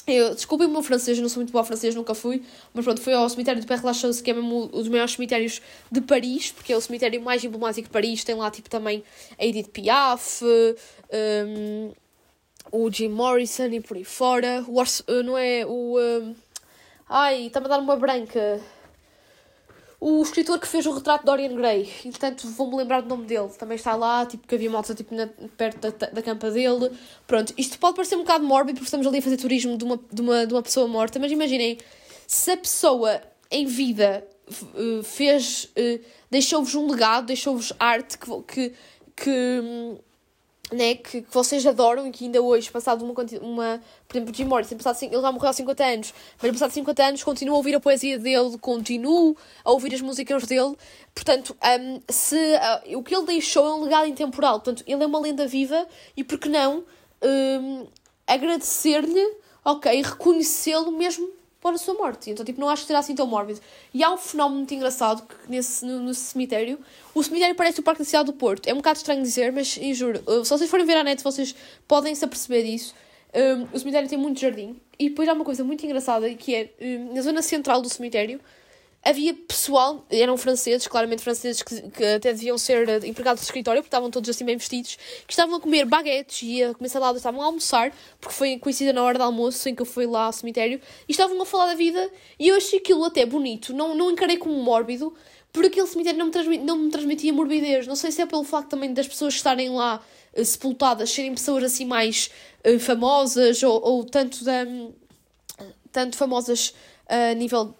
Eu, desculpem o meu francês, não sou muito boa francês, nunca fui, mas pronto, foi ao cemitério do Père Lachaise, que é mesmo um dos maiores cemitérios de Paris, porque é o cemitério mais emblemático de Paris. Tem lá tipo também a Edith Piaf, um, o Jim Morrison e por aí fora. O, não é o. Um, ai, está-me a dar uma branca. O escritor que fez o retrato de Dorian Gray, entretanto vou-me lembrar do nome dele, também está lá, tipo, que havia motos tipo, na, perto da, da campa dele. Pronto, isto pode parecer um bocado mórbido porque estamos ali a fazer turismo de uma, de uma, de uma pessoa morta, mas imaginem, se a pessoa em vida uh, fez, uh, deixou-vos um legado, deixou-vos arte que, que, que hum, né, que, que, vocês adoram e que ainda hoje, passado uma, uma por exemplo, Jim Morrison, passado, ele já morreu há 50 anos, mas passado 50 anos continuo a ouvir a poesia dele, continuo a ouvir as músicas dele, portanto, um, se, uh, o que ele deixou é um legado intemporal, portanto, ele é uma lenda viva e por que não um, agradecer-lhe, ok, reconhecê-lo mesmo para a sua morte. Então, tipo, não acho que será assim tão mórbido. E há um fenómeno muito engraçado que nesse, no, no cemitério. O cemitério parece o Parque Cidade do Porto. É um bocado estranho dizer, mas juro, uh, se vocês forem ver a net, vocês podem se aperceber disso. Um, o cemitério tem muito jardim. E depois há uma coisa muito engraçada que é um, na zona central do cemitério havia pessoal, eram franceses, claramente franceses, que, que até deviam ser eh, empregados de escritório, porque estavam todos assim bem vestidos, que estavam a comer baguetes e a comer saladas, estavam a almoçar, porque foi coincidida na hora do almoço em que eu fui lá ao cemitério, e estavam a falar da vida, e eu achei aquilo até bonito, não, não encarei como mórbido, porque aquele cemitério não me, transmitia, não me transmitia morbidez. Não sei se é pelo facto também das pessoas estarem lá uh, sepultadas, serem pessoas assim mais uh, famosas, ou, ou tanto, da, tanto famosas a nível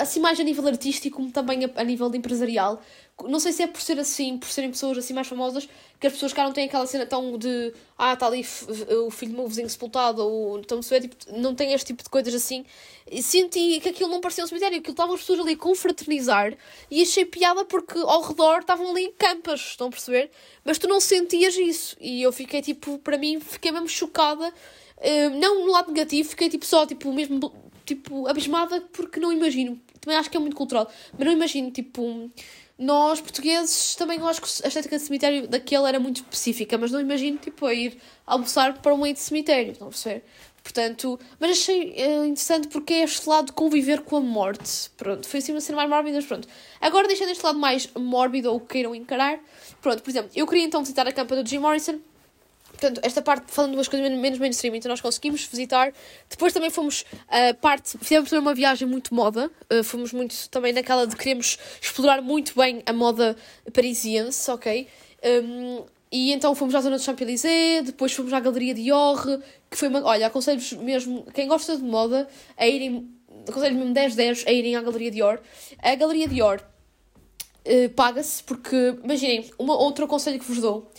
assim mais a nível artístico como também a, a, nível empresarial. Não sei se é por ser assim, por serem pessoas assim mais famosas, que as pessoas cá não têm aquela cena tão de ah, está ali o filho de meu vizinho sepultado, ou então se é, tipo, não tem este tipo de coisas assim. E senti que aquilo não parecia um cemitério, aquilo estavam as pessoas ali a confraternizar e achei piada porque ao redor estavam ali campas, estão a perceber? Mas tu não sentias isso. E eu fiquei tipo, para mim, fiquei mesmo chocada. Uh, não no lado negativo, fiquei tipo só, tipo, mesmo tipo, abismada porque não imagino. Também acho que é muito cultural, mas não imagino, tipo, nós portugueses também acho que a estética de cemitério daquele era muito específica, mas não imagino, tipo, a ir almoçar para um meio de cemitério, a perceber? Portanto, mas achei uh, interessante porque é este lado de conviver com a morte. Pronto, foi assim uma cena mais mórbida, mas pronto. Agora deixando este lado mais mórbido ou queiram encarar. Pronto, por exemplo, eu queria então visitar a campa do Jim Morrison portanto, esta parte falando de umas coisas menos mainstream, então nós conseguimos visitar. Depois também fomos a parte, fizemos também uma viagem muito moda, uh, fomos muito também naquela de queremos explorar muito bem a moda parisiense, ok? Um, e então fomos à zona do Champs-Élysées, depois fomos à Galeria Dior, que foi uma. Olha, aconselho-vos mesmo, quem gosta de moda, a irem. Aconselho mesmo 10-10 a irem à Galeria Dior. A Galeria Dior uh, paga-se porque, imaginem, uma, outro conselho que vos dou.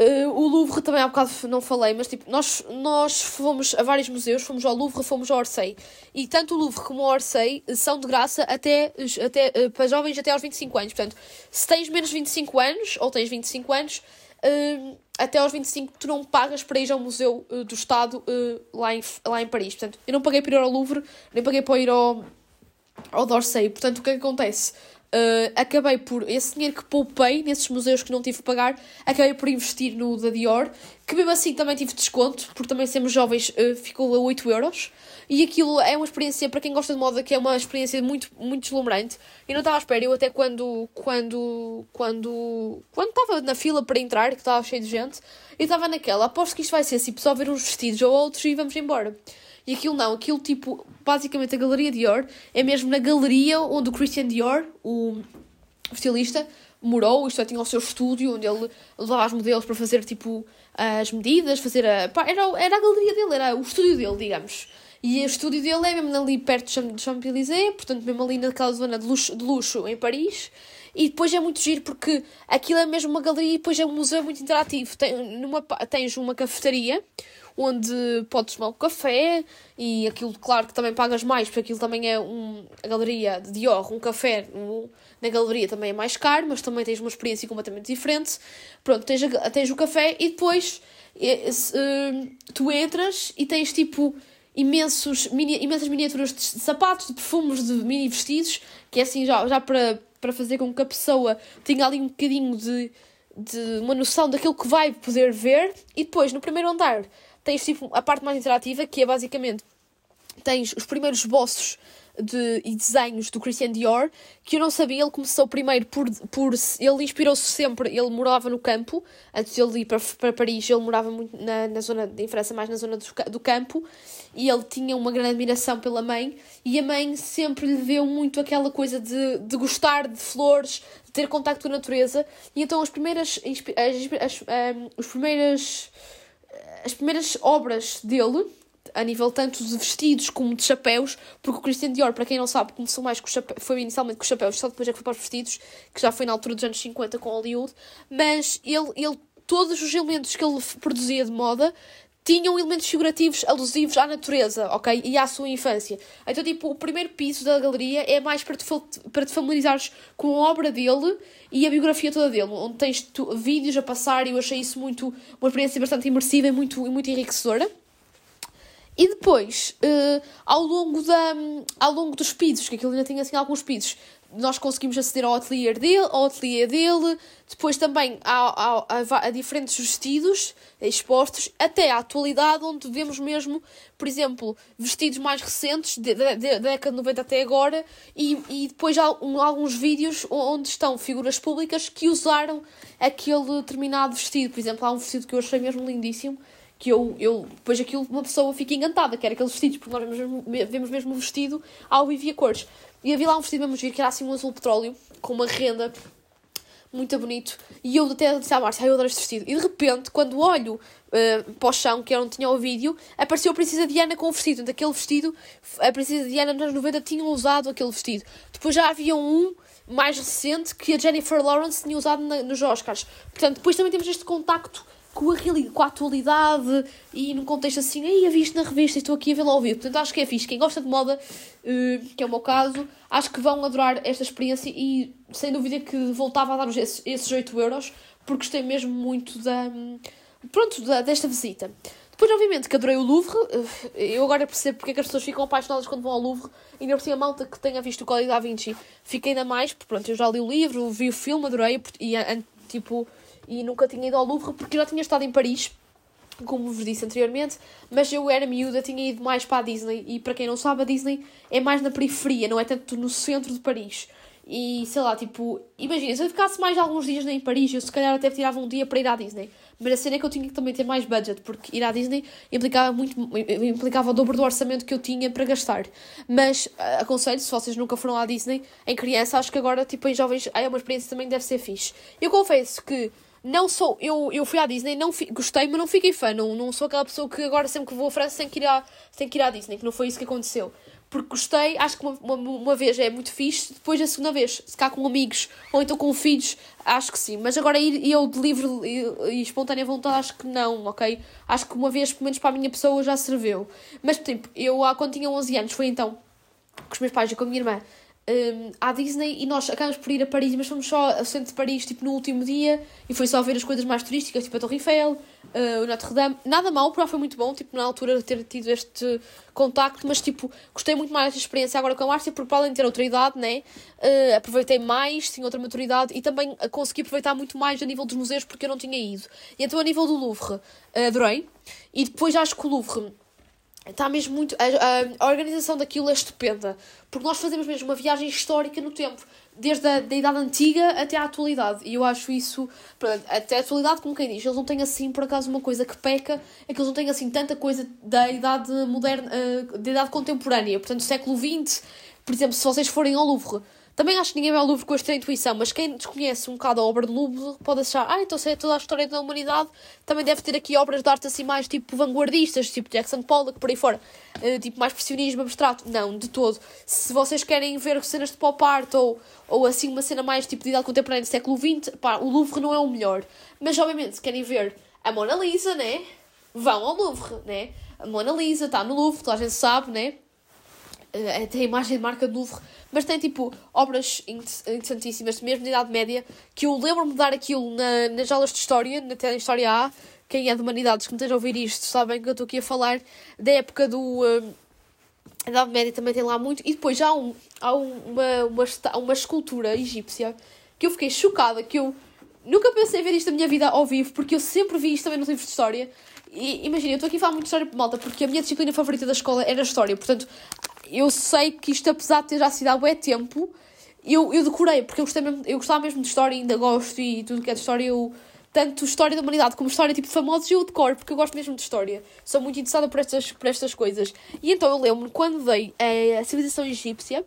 Uh, o Louvre também há bocado não falei, mas tipo, nós, nós fomos a vários museus, fomos ao Louvre, fomos ao Orsay. E tanto o Louvre como o Orsay são de graça até, até, uh, para jovens até aos 25 anos. Portanto, se tens menos de 25 anos, ou tens 25 anos, uh, até aos 25 tu não pagas para ir ao Museu do Estado lá, em, lá em Paris. Portanto, eu não paguei para ir ao Louvre, nem paguei para ir ao, ao Orsay. Portanto, o que é que acontece? Uh, acabei por, esse dinheiro que poupei nesses museus que não tive que pagar, acabei por investir no da Dior, que mesmo assim também tive desconto, porque também sermos jovens uh, ficou a 8 euros. E aquilo é uma experiência, para quem gosta de moda, que é uma experiência muito, muito deslumbrante. E não estava à espera, eu até quando, quando, quando, quando estava na fila para entrar, que estava cheio de gente, eu estava naquela, aposto que isto vai ser assim, só ver uns vestidos ou outros e vamos embora. E aquilo não, aquilo tipo, basicamente a Galeria Dior é mesmo na galeria onde o Christian Dior, o estilista, morou, isto é, tinha o seu estúdio onde ele levava os modelos para fazer tipo as medidas, fazer a. Pá, era, era a galeria dele, era o estúdio dele, digamos. E o estúdio dele é mesmo ali perto de Champs-Élysées, portanto, mesmo ali naquela zona de luxo, de luxo em Paris. E depois é muito giro porque aquilo é mesmo uma galeria e depois é um museu muito interativo. Tem, numa, tens uma cafetaria onde podes tomar um café e aquilo, claro que também pagas mais, porque aquilo também é um, a galeria de Dior, um café um, na galeria também é mais caro, mas também tens uma experiência completamente diferente. Pronto, tens, tens o café e depois uh, tu entras e tens tipo imensos, mini, imensas miniaturas de sapatos, de perfumes, de mini vestidos, que é assim já, já para, para fazer com que a pessoa tenha ali um bocadinho de, de uma noção daquilo que vai poder ver. E depois, no primeiro andar, tens tipo a parte mais interativa, que é basicamente tens os primeiros esboços de, e desenhos do Christian Dior, que eu não sabia, ele começou primeiro por. por ele inspirou-se sempre, ele morava no campo, antes de ele ir para, para Paris, ele morava muito na, na zona de França, mais na zona do, do campo, e ele tinha uma grande admiração pela mãe, e a mãe sempre lhe deu muito aquela coisa de, de gostar de flores, de ter contacto com a natureza, e então as primeiras. As, as, as, as primeiras as primeiras obras dele, a nível tanto de vestidos como de chapéus, porque o Christian Dior, para quem não sabe, começou mais com chapéu, foi inicialmente com chapéus, só depois é que foi para os vestidos, que já foi na altura dos anos 50 com Hollywood, mas ele, ele todos os elementos que ele produzia de moda tinham elementos figurativos alusivos à natureza, ok? E à sua infância. Então, tipo, o primeiro piso da galeria é mais para te, para te familiarizares com a obra dele e a biografia toda dele, onde tens tu, vídeos a passar e eu achei isso muito, uma experiência bastante imersiva e muito, muito enriquecedora. E depois, uh, ao, longo da, ao longo dos pisos, que aquilo ainda tinha assim alguns pisos, nós conseguimos aceder ao ateliê dele, ao ateliê dele, depois também a, a, a, a, diferentes vestidos expostos, até à atualidade, onde vemos mesmo, por exemplo, vestidos mais recentes, da década de 90 até agora, e, e depois há um, alguns vídeos onde estão figuras públicas que usaram aquele determinado vestido. Por exemplo, há um vestido que eu achei mesmo lindíssimo, que eu, eu depois aquilo uma pessoa fica encantada, que era aqueles vestidos, porque nós vemos mesmo, vemos mesmo o vestido ao vivo e a cores. E havia lá um vestido mesmo giro, que era assim um azul petróleo, com uma renda muito bonito. E eu até disse à Márcia, eu adoro este vestido. E de repente, quando olho uh, para o chão, que era onde tinha o vídeo, apareceu a Princesa Diana com o vestido. Então, aquele vestido, a Princesa Diana nos anos 90 tinha usado aquele vestido. Depois já havia um mais recente que a Jennifer Lawrence tinha usado na, nos Oscars. Portanto, depois também temos este contacto com a, com a atualidade e num contexto assim, aí a visto na revista estou aqui a vê-la ao vivo. Portanto, acho que é fixe. Quem gosta de moda, uh, que é o meu caso, acho que vão adorar esta experiência e sem dúvida que voltava a dar esses, esses 8 euros porque gostei mesmo muito da, pronto, da, desta visita. Depois, obviamente, que adorei o Louvre. Eh, eu agora percebo porque é que as pessoas ficam apaixonadas quando vão ao Louvre. E ainda por cima, a malta que tenha visto o Código da Vinci fica ainda mais. Porque, pronto, eu já li o livro, vi o filme, adorei. E, tipo, e nunca tinha ido ao Louvre porque já tinha estado em Paris, como vos disse anteriormente, mas eu era miúda, tinha ido mais para a Disney e para quem não sabe, a Disney é mais na periferia, não é tanto no centro de Paris. E sei lá, tipo, imagina, se eu ficasse mais alguns dias em Paris, eu se calhar até tirava um dia para ir à Disney. Mas a cena é que eu tinha que também ter mais budget, porque ir à Disney implicava, muito, implicava o dobro do orçamento que eu tinha para gastar. Mas uh, aconselho, se vocês nunca foram à Disney, em criança, acho que agora, tipo, em jovens, é uma experiência também deve ser fixe. Eu confesso que não sou. Eu, eu fui à Disney, não fi, gostei, mas não fiquei fã. Não, não sou aquela pessoa que agora sempre que vou à França tem que, ir à, tem que ir à Disney, que não foi isso que aconteceu. Porque gostei, acho que uma, uma, uma vez é muito fixe, depois a segunda vez, se cá com amigos ou então com filhos, acho que sim. Mas agora ir eu de livre e, e espontânea vontade, acho que não, ok? Acho que uma vez, pelo menos para a minha pessoa, já serviu. Mas, tipo, eu quando tinha 11 anos, foi então com os meus pais e com a minha irmã um, à Disney e nós acabamos por ir a Paris, mas fomos só ao centro de Paris tipo, no último dia e foi só ver as coisas mais turísticas, tipo a Torre Eiffel, uh, o Notre Dame. Nada mal, porque foi muito bom, tipo, na altura ter tido este contacto, mas tipo, gostei muito mais desta experiência agora com a Márcia, porque para além de ter outra idade, né, uh, aproveitei mais, tinha outra maturidade e também consegui aproveitar muito mais a nível dos museus porque eu não tinha ido. E então a nível do Louvre, uh, adorei. E depois acho que o Louvre Está mesmo muito. A, a, a, organização daquilo é estupenda. Porque nós fazemos mesmo uma viagem histórica no tempo. Desde a da idade antiga até à atualidade. E eu acho isso. Até a atualidade, como quem diz, eles não têm assim, por acaso, uma coisa que peca. É que eles não têm assim tanta coisa da idade moderna. Uh, da idade contemporânea. Portanto, século XX. Por exemplo, se vocês forem ao Louvre também acho que ninguém vai ao Louvre com esta intuição, mas quem desconhece um bocado a obra do Louvre pode achar, ah, então se é toda a história da humanidade, também deve ter aqui obras de arte assim mais tipo vanguardistas, tipo Jackson Pollock, por aí fora, uh, tipo mais pressionismo abstrato. Não, de todo. Se vocês querem ver cenas de pop art ou, ou assim uma cena mais tipo de idade contemporânea do século XX, pá, o Louvre não é o melhor. Mas obviamente, se querem ver a Mona Lisa, né? Vão ao Louvre, né? A Mona Lisa está no Louvre, toda a gente sabe, né? Uh, tem a imagem de marca do Louvre mas tem tipo obras interessantíssimas, mesmo de Idade Média, que eu lembro-me de dar aquilo na, nas aulas de História, na Tele História A. Quem é de Humanidades que me esteja a ouvir isto sabem que eu estou aqui a falar da época do. Uh, Idade Média também tem lá muito. E depois já há, um, há uma, uma, uma escultura egípcia que eu fiquei chocada, que eu nunca pensei ver isto na minha vida ao vivo, porque eu sempre vi isto também nos livros de história. E imagina, eu estou aqui a falar muito de história malta, porque a minha disciplina favorita da escola era a história. Portanto, eu sei que isto, apesar de ter já sido há bué tempo, eu, eu decorei, porque eu, gostei mesmo, eu gostava mesmo de história, ainda gosto e tudo que é de história, eu, tanto história da humanidade como história tipo de famosos, eu decoro, porque eu gosto mesmo de história. Sou muito interessada por estas, por estas coisas. E então eu lembro-me quando dei a civilização egípcia,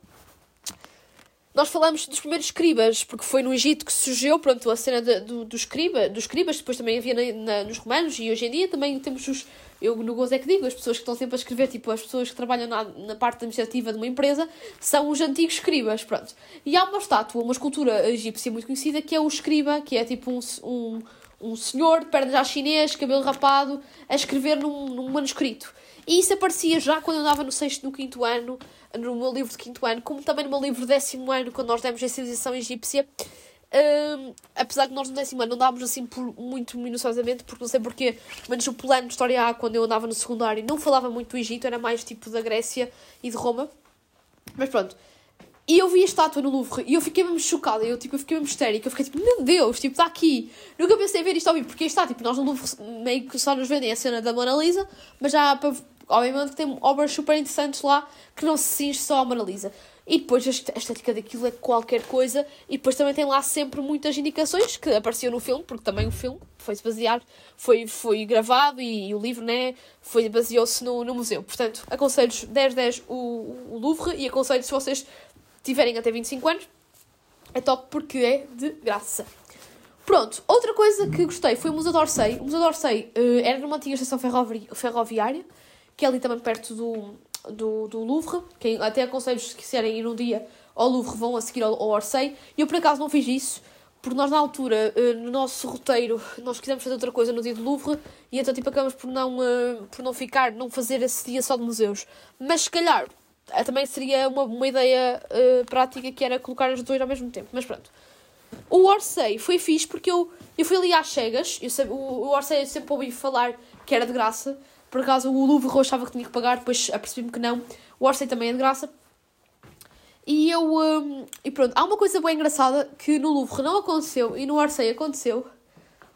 nós falamos dos primeiros escribas, porque foi no Egito que surgiu, pronto, a cena de, do, do escriba, dos escribas, depois também havia na, na, nos romanos, e hoje em dia também temos os, eu no Gozo é que digo, as pessoas que estão sempre a escrever, tipo, as pessoas que trabalham na, na parte administrativa de uma empresa, são os antigos escribas, pronto. E há uma estátua, uma escultura egípcia muito conhecida, que é o escriba, que é tipo um, um, um senhor de pernas já chinês, cabelo rapado, a escrever num, num manuscrito. E isso aparecia já quando eu andava no sexto, no quinto ano, no meu livro de quinto ano, como também no meu livro de décimo ano, quando nós demos a civilização egípcia. Um, apesar de nós no décimo ano não dávamos assim por, muito minuciosamente, porque não sei porquê, mas o plano de História A, quando eu andava no secundário, não falava muito do Egito, era mais tipo da Grécia e de Roma. Mas pronto. E eu vi a estátua no Louvre e eu fiquei mesmo chocada, eu, tipo, eu fiquei mesmo histérica, eu fiquei tipo, meu Deus, tipo, está aqui. Nunca pensei em ver isto ao vivo, porque está, tipo, nós no Louvre meio que só nos vendem a cena da Mona Lisa, mas já para obviamente que tem obras super interessantes lá que não se cinge só à Mona Lisa. E depois a estética daquilo é qualquer coisa. E depois também tem lá sempre muitas indicações que apareciam no filme, porque também o filme foi-se basear, foi, foi gravado e, e o livro né, foi, baseou-se no, no museu. Portanto, aconselho 10-10 o, o Louvre e aconselho se vocês tiverem até 25 anos, é top porque é de graça. Pronto, outra coisa que gostei foi o Museu d'Orsay. O Museu d'Orsay uh, era numa antiga estação ferrovi ferroviária que é ali também perto do, do, do Louvre. Quem, até aconselho se quiserem ir um dia ao Louvre, vão a seguir ao, ao Orsay. E eu por acaso não fiz isso, porque nós na altura, uh, no nosso roteiro, nós quisemos fazer outra coisa no dia do Louvre e então tipo acabamos por não, uh, por não ficar, não fazer esse dia só de museus. Mas se calhar uh, também seria uma, uma ideia prática que era colocar os dois ao mesmo tempo. Mas pronto. O Orsay foi fixe porque eu, eu fui ali às cegas. Eu, o, o Orsay eu sempre ouvi falar que era de graça. Por acaso o Louvre Roxo achava que tinha que pagar, depois apercebi-me que não. O Orsay também é de graça. E eu. Um, e pronto, há uma coisa bem engraçada que no Louvre não aconteceu e no Orsay aconteceu.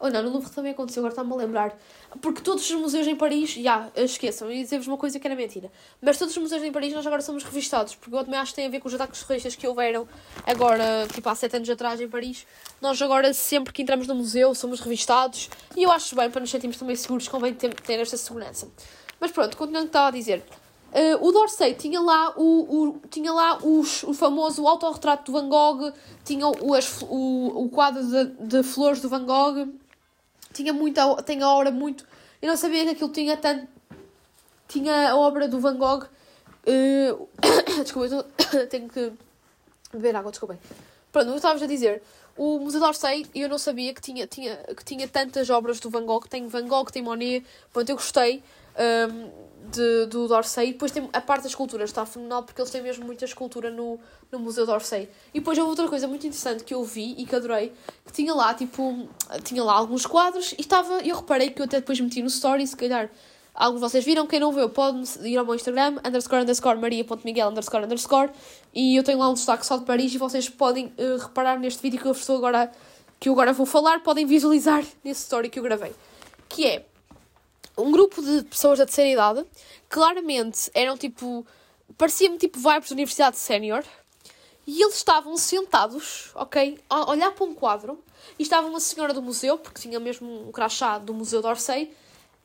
Oh não, no Louvre também aconteceu, agora está-me a lembrar. Porque todos os museus em Paris, já, esqueçam, e dizer-vos uma coisa que era mentira. Mas todos os museus em Paris nós agora somos revistados, porque eu também acho que tem a ver com os ataques terroristas que houveram agora, tipo há sete anos atrás em Paris. Nós agora, sempre que entramos no museu, somos revistados. E eu acho bem, para nos sentirmos também seguros, convém ter, ter esta segurança. Mas pronto, continuando o que estava a dizer. Uh, o Dorsey tinha lá o, o, tinha lá os, o famoso autorretrato do Van Gogh, tinha o, as, o, o quadro de, de flores do Van Gogh, tinha muita, tem a obra muito. Eu não sabia que aquilo tinha tanto. Tinha a obra do Van Gogh. Uh, desculpa, eu tenho que beber água, desculpem. Pronto, eu estava a dizer. O Museu d'Orsay, eu não sabia que tinha, tinha, que tinha tantas obras do Van Gogh. Tem Van Gogh, tem Monet. Pronto, eu gostei. Um, de, do Dorsey. E depois tem a parte das esculturas, está fenomenal porque eles têm mesmo muita escultura no, no Museu d'Orsay. E depois houve outra coisa muito interessante que eu vi e que adorei, que tinha lá, tipo, tinha lá alguns quadros e estava, eu reparei que eu até depois meti no story, se calhar alguns de vocês viram, quem não viu pode ir ao meu Instagram, underscore, underscore, maria.miguel, underscore, underscore, e eu tenho lá um destaque só de Paris e vocês podem uh, reparar neste vídeo que eu estou agora, que eu agora vou falar, podem visualizar nesse story que eu gravei. Que é, um grupo de pessoas da terceira idade, claramente eram tipo. parecia-me tipo vibes de universidade sénior, e eles estavam sentados, ok, a olhar para um quadro, e estava uma senhora do museu, porque tinha mesmo um crachá do Museu d'Orsay,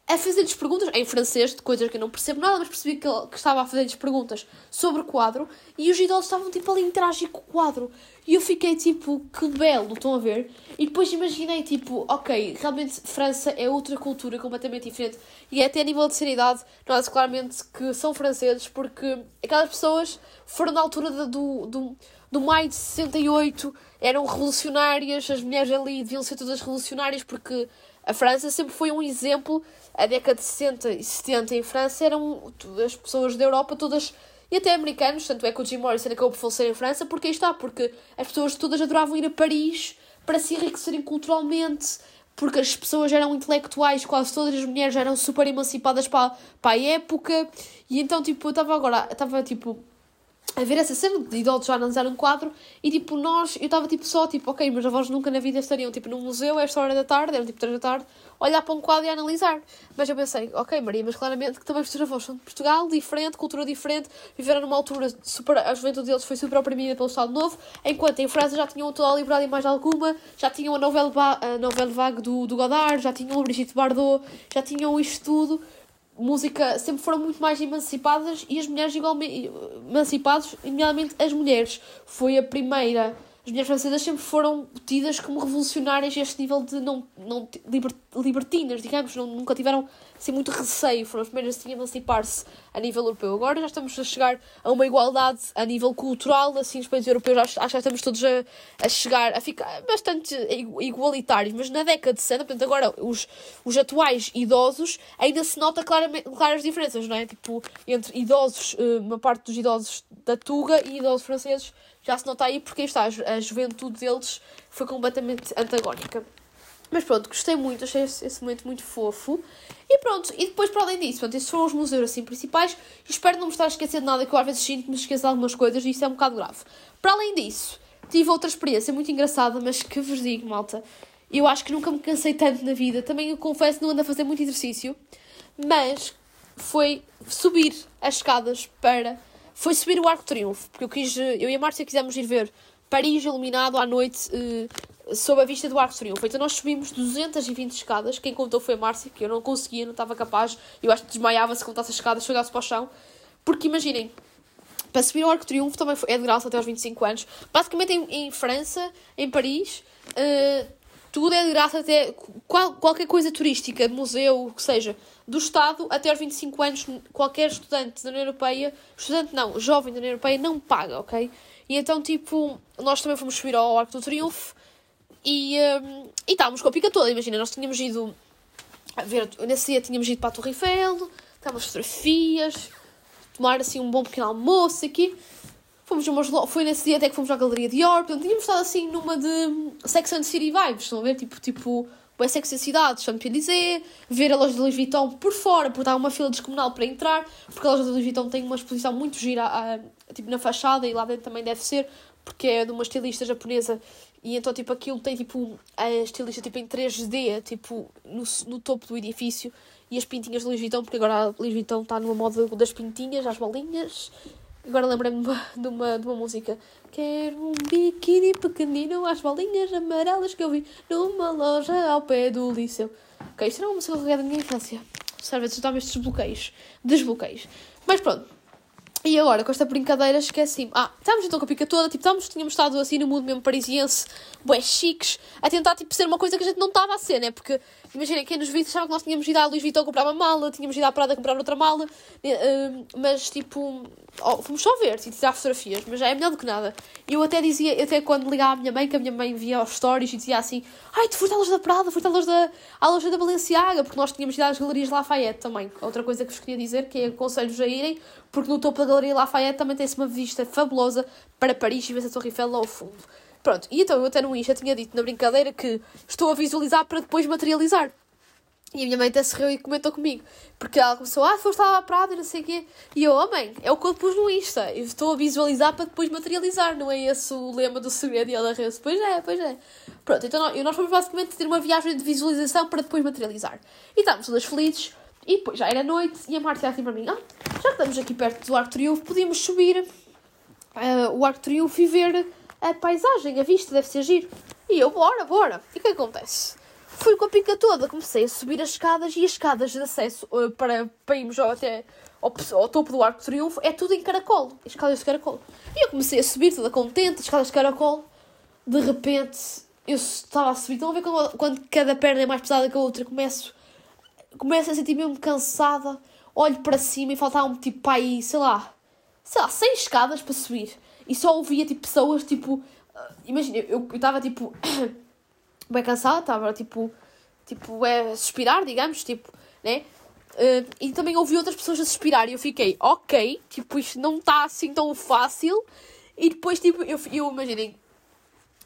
a fazer-lhes perguntas em francês, de coisas que eu não percebo nada, mas percebi que, ele, que estava a fazer-lhes perguntas sobre o quadro e os idosos estavam tipo ali a interagir com o quadro. E eu fiquei tipo, que belo, estão a ver? E depois imaginei tipo, ok, realmente França é outra cultura completamente diferente e até a nível de seriedade, nós claramente que são franceses porque aquelas pessoas foram na altura do, do, do maio de 68, eram revolucionárias, as mulheres ali deviam ser todas revolucionárias porque a França sempre foi um exemplo. A década de 60 e 70 em França eram as pessoas da Europa todas e até americanos, tanto é que o Jim Morrison acabou por falecer em França, porque aí está, porque as pessoas todas adoravam ir a Paris para se enriquecerem culturalmente, porque as pessoas eram intelectuais, quase todas as mulheres eram super emancipadas para, para a época, e então, tipo, eu estava agora, estava, tipo, a ver essa cena de idosos já analisar um quadro e tipo nós, eu estava tipo só tipo, ok, meus avós nunca na vida estariam tipo num museu a esta hora da tarde, eram tipo 3 da tarde, olhar para um quadro e analisar. Mas eu pensei, ok, Maria, mas claramente que também os teus avós são de Portugal, diferente, cultura diferente, viveram numa altura super, a juventude deles foi super oprimida pelo Estado Novo, enquanto em França já tinham toda a liberdade e mais alguma, já tinham a novela, a novela vague do, do Godard, já tinham o Brigitte Bardot, já tinham isto tudo música sempre foram muito mais emancipadas e as mulheres igualmente emancipadas, nomeadamente as mulheres. Foi a primeira as mulheres francesas sempre foram tidas como revolucionárias a este nível de não, não liber, libertinas, digamos, não, nunca tiveram assim, muito receio, foram as primeiras assim, a emancipar-se a nível europeu. Agora já estamos a chegar a uma igualdade a nível cultural, assim, os países europeus acho, acho que já estamos todos a, a chegar a ficar bastante igualitários, mas na década de 60, portanto, agora os, os atuais idosos ainda se nota claramente, claras diferenças, não é? Tipo, entre idosos, eh, uma parte dos idosos da Tuga e idosos franceses já se nota aí porque está, a juventude deles foi completamente antagónica. Mas pronto, gostei muito, achei esse, esse, momento muito fofo. E pronto, e depois para além disso, pronto, esses foram os museus assim principais. Espero não me estar a esquecer de nada, que eu às vezes sinto me esqueço de algumas coisas e isso é um bocado grave. Para além disso, tive outra experiência muito engraçada, mas que vos digo, malta. Eu acho que nunca me cansei tanto na vida. Também eu confesso não ando a fazer muito exercício, mas foi subir as escadas para foi subir o Arco Triunfo, porque eu quis, eu e a Márcia quisemos ir ver Paris iluminado à noite uh, sob a vista do Arco Triunfo. Então nós subimos 220 escadas, quem contou foi a Márcia, que eu não conseguia, não estava capaz, eu acho que desmaiava se contasse as escadas, chegasse para o chão, porque imaginem, para subir o Arco Triunfo também foi, é de graça até aos 25 anos, basicamente em, em França, em Paris, uh, tudo é de graça até qual, qualquer coisa turística, museu, o que seja, do Estado até aos 25 anos, qualquer estudante da União Europeia, estudante não, jovem da União Europeia, não paga, ok? E então, tipo, nós também fomos subir ao Arco do Triunfo e, um, e estávamos com a pica toda, imagina, nós tínhamos ido ver, nesse dia tínhamos ido para a Torre Eiffel, estávamos fotografias, tomar assim um bom pequeno almoço aqui. Fomos umas foi nesse dia até que fomos à Galeria de York, portanto, tínhamos estado assim numa de Sex and City vibes, estão a ver? Tipo, tipo, o Sex and Cidade, dizer, ver a loja de Louis Vuitton por fora, porque há uma fila descomunal para entrar, porque a loja de Louis Vuitton tem uma exposição muito gira, a, tipo, na fachada e lá dentro também deve ser, porque é de uma estilista japonesa. E então, tipo, aquilo tem, tipo, a estilista, tipo, em 3D, tipo, no, no topo do edifício. E as pintinhas de Louis Vuitton, porque agora a Louis Vuitton está numa moda das pintinhas, às bolinhas. Agora lembrei-me de uma, de, uma, de música. Quero um biquíni pequenino às bolinhas amarelas que eu vi numa loja ao pé do liceu. Ok, isto era uma música regada da minha infância. Serve a ajudar-me estes bloqueios. Desbloqueios. Mas pronto. E agora, com esta brincadeira, esqueci-me. Ah, estávamos então com a pica toda, tipo, estávamos, tínhamos estado assim no mundo mesmo parisiense, bué chiques, a tentar, tipo, ser uma coisa que a gente não estava a ser, né? Porque, imaginem, quem nos viu achava que nós tínhamos ido à Luís Vuitton comprar uma mala, tínhamos ido à Prada comprar outra mala, uh, mas, tipo, oh, fomos só ver, tipo, tirar fotografias, mas já é melhor do que nada. E eu até dizia, até quando ligava à minha mãe, que a minha mãe via os stories e dizia assim, ai, tu foste à loja da Prada, foste à loja da, à loja da Balenciaga, porque nós tínhamos ido às galerias Lafayette também. Outra coisa que vos queria dizer, que é aconselho-vos a irem, porque no topo da Galeria Lafayette também tem-se uma vista fabulosa para Paris e vê-se a Torre Eiffel lá ao fundo. Pronto, e então eu até no Insta tinha dito na brincadeira que estou a visualizar para depois materializar. E a minha mãe até se riu e comentou comigo. Porque ela começou, ah, foste lá à Prada não sei o quê. E eu, oh é o que eu pus no Insta. Eu estou a visualizar para depois materializar. Não é esse o lema do segredo? E ela riu-se, pois é, pois é. Pronto, então nós, nós fomos basicamente ter uma viagem de visualização para depois materializar. E estávamos todas felizes. E depois já era noite e a Márcia assim para mim, ah, já que estamos aqui perto do Arco Triunfo, podíamos subir uh, o Arco Triunfo e ver a paisagem, a vista, deve ser giro. E eu, bora, bora. E o que acontece? Fui com a pica toda, comecei a subir as escadas e as escadas de acesso uh, para, para irmos até ao, ao, topo do Arco de Triunfo é tudo em caracol, escadas de caracol. E eu comecei a subir toda contente, escadas de caracol. De repente, eu estava a subir, estão a ver quando, quando cada perna é mais pesada que a outra, começo começo a sentir mesmo cansada, olho para cima e faltavam tipo aí, sei lá, sei lá, 100 escadas para subir. E só ouvia tipo pessoas tipo. Uh, Imagina, eu estava tipo. bem cansada, estava tipo. Tipo, é suspirar, digamos, tipo, né? Uh, e também ouvi outras pessoas a suspirar e eu fiquei, ok, tipo, isto não está assim tão fácil. E depois, tipo, eu, eu imaginei,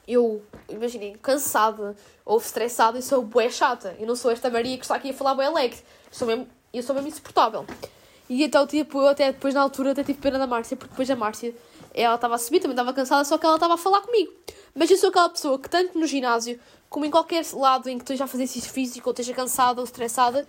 eu, imaginem, cansada ou estressada e sou bué chata. Eu não sou esta Maria que está aqui a falar bué alegre. Sou mesmo, eu sou mesmo insuportável. E então, tipo, eu até depois na altura até tive pena da Márcia, porque depois a Márcia, ela estava a subir, também estava cansada, só que ela estava a falar comigo. Mas eu sou aquela pessoa que tanto no ginásio, como em qualquer lado em que esteja a fazer exercício físico, ou esteja cansada ou estressada,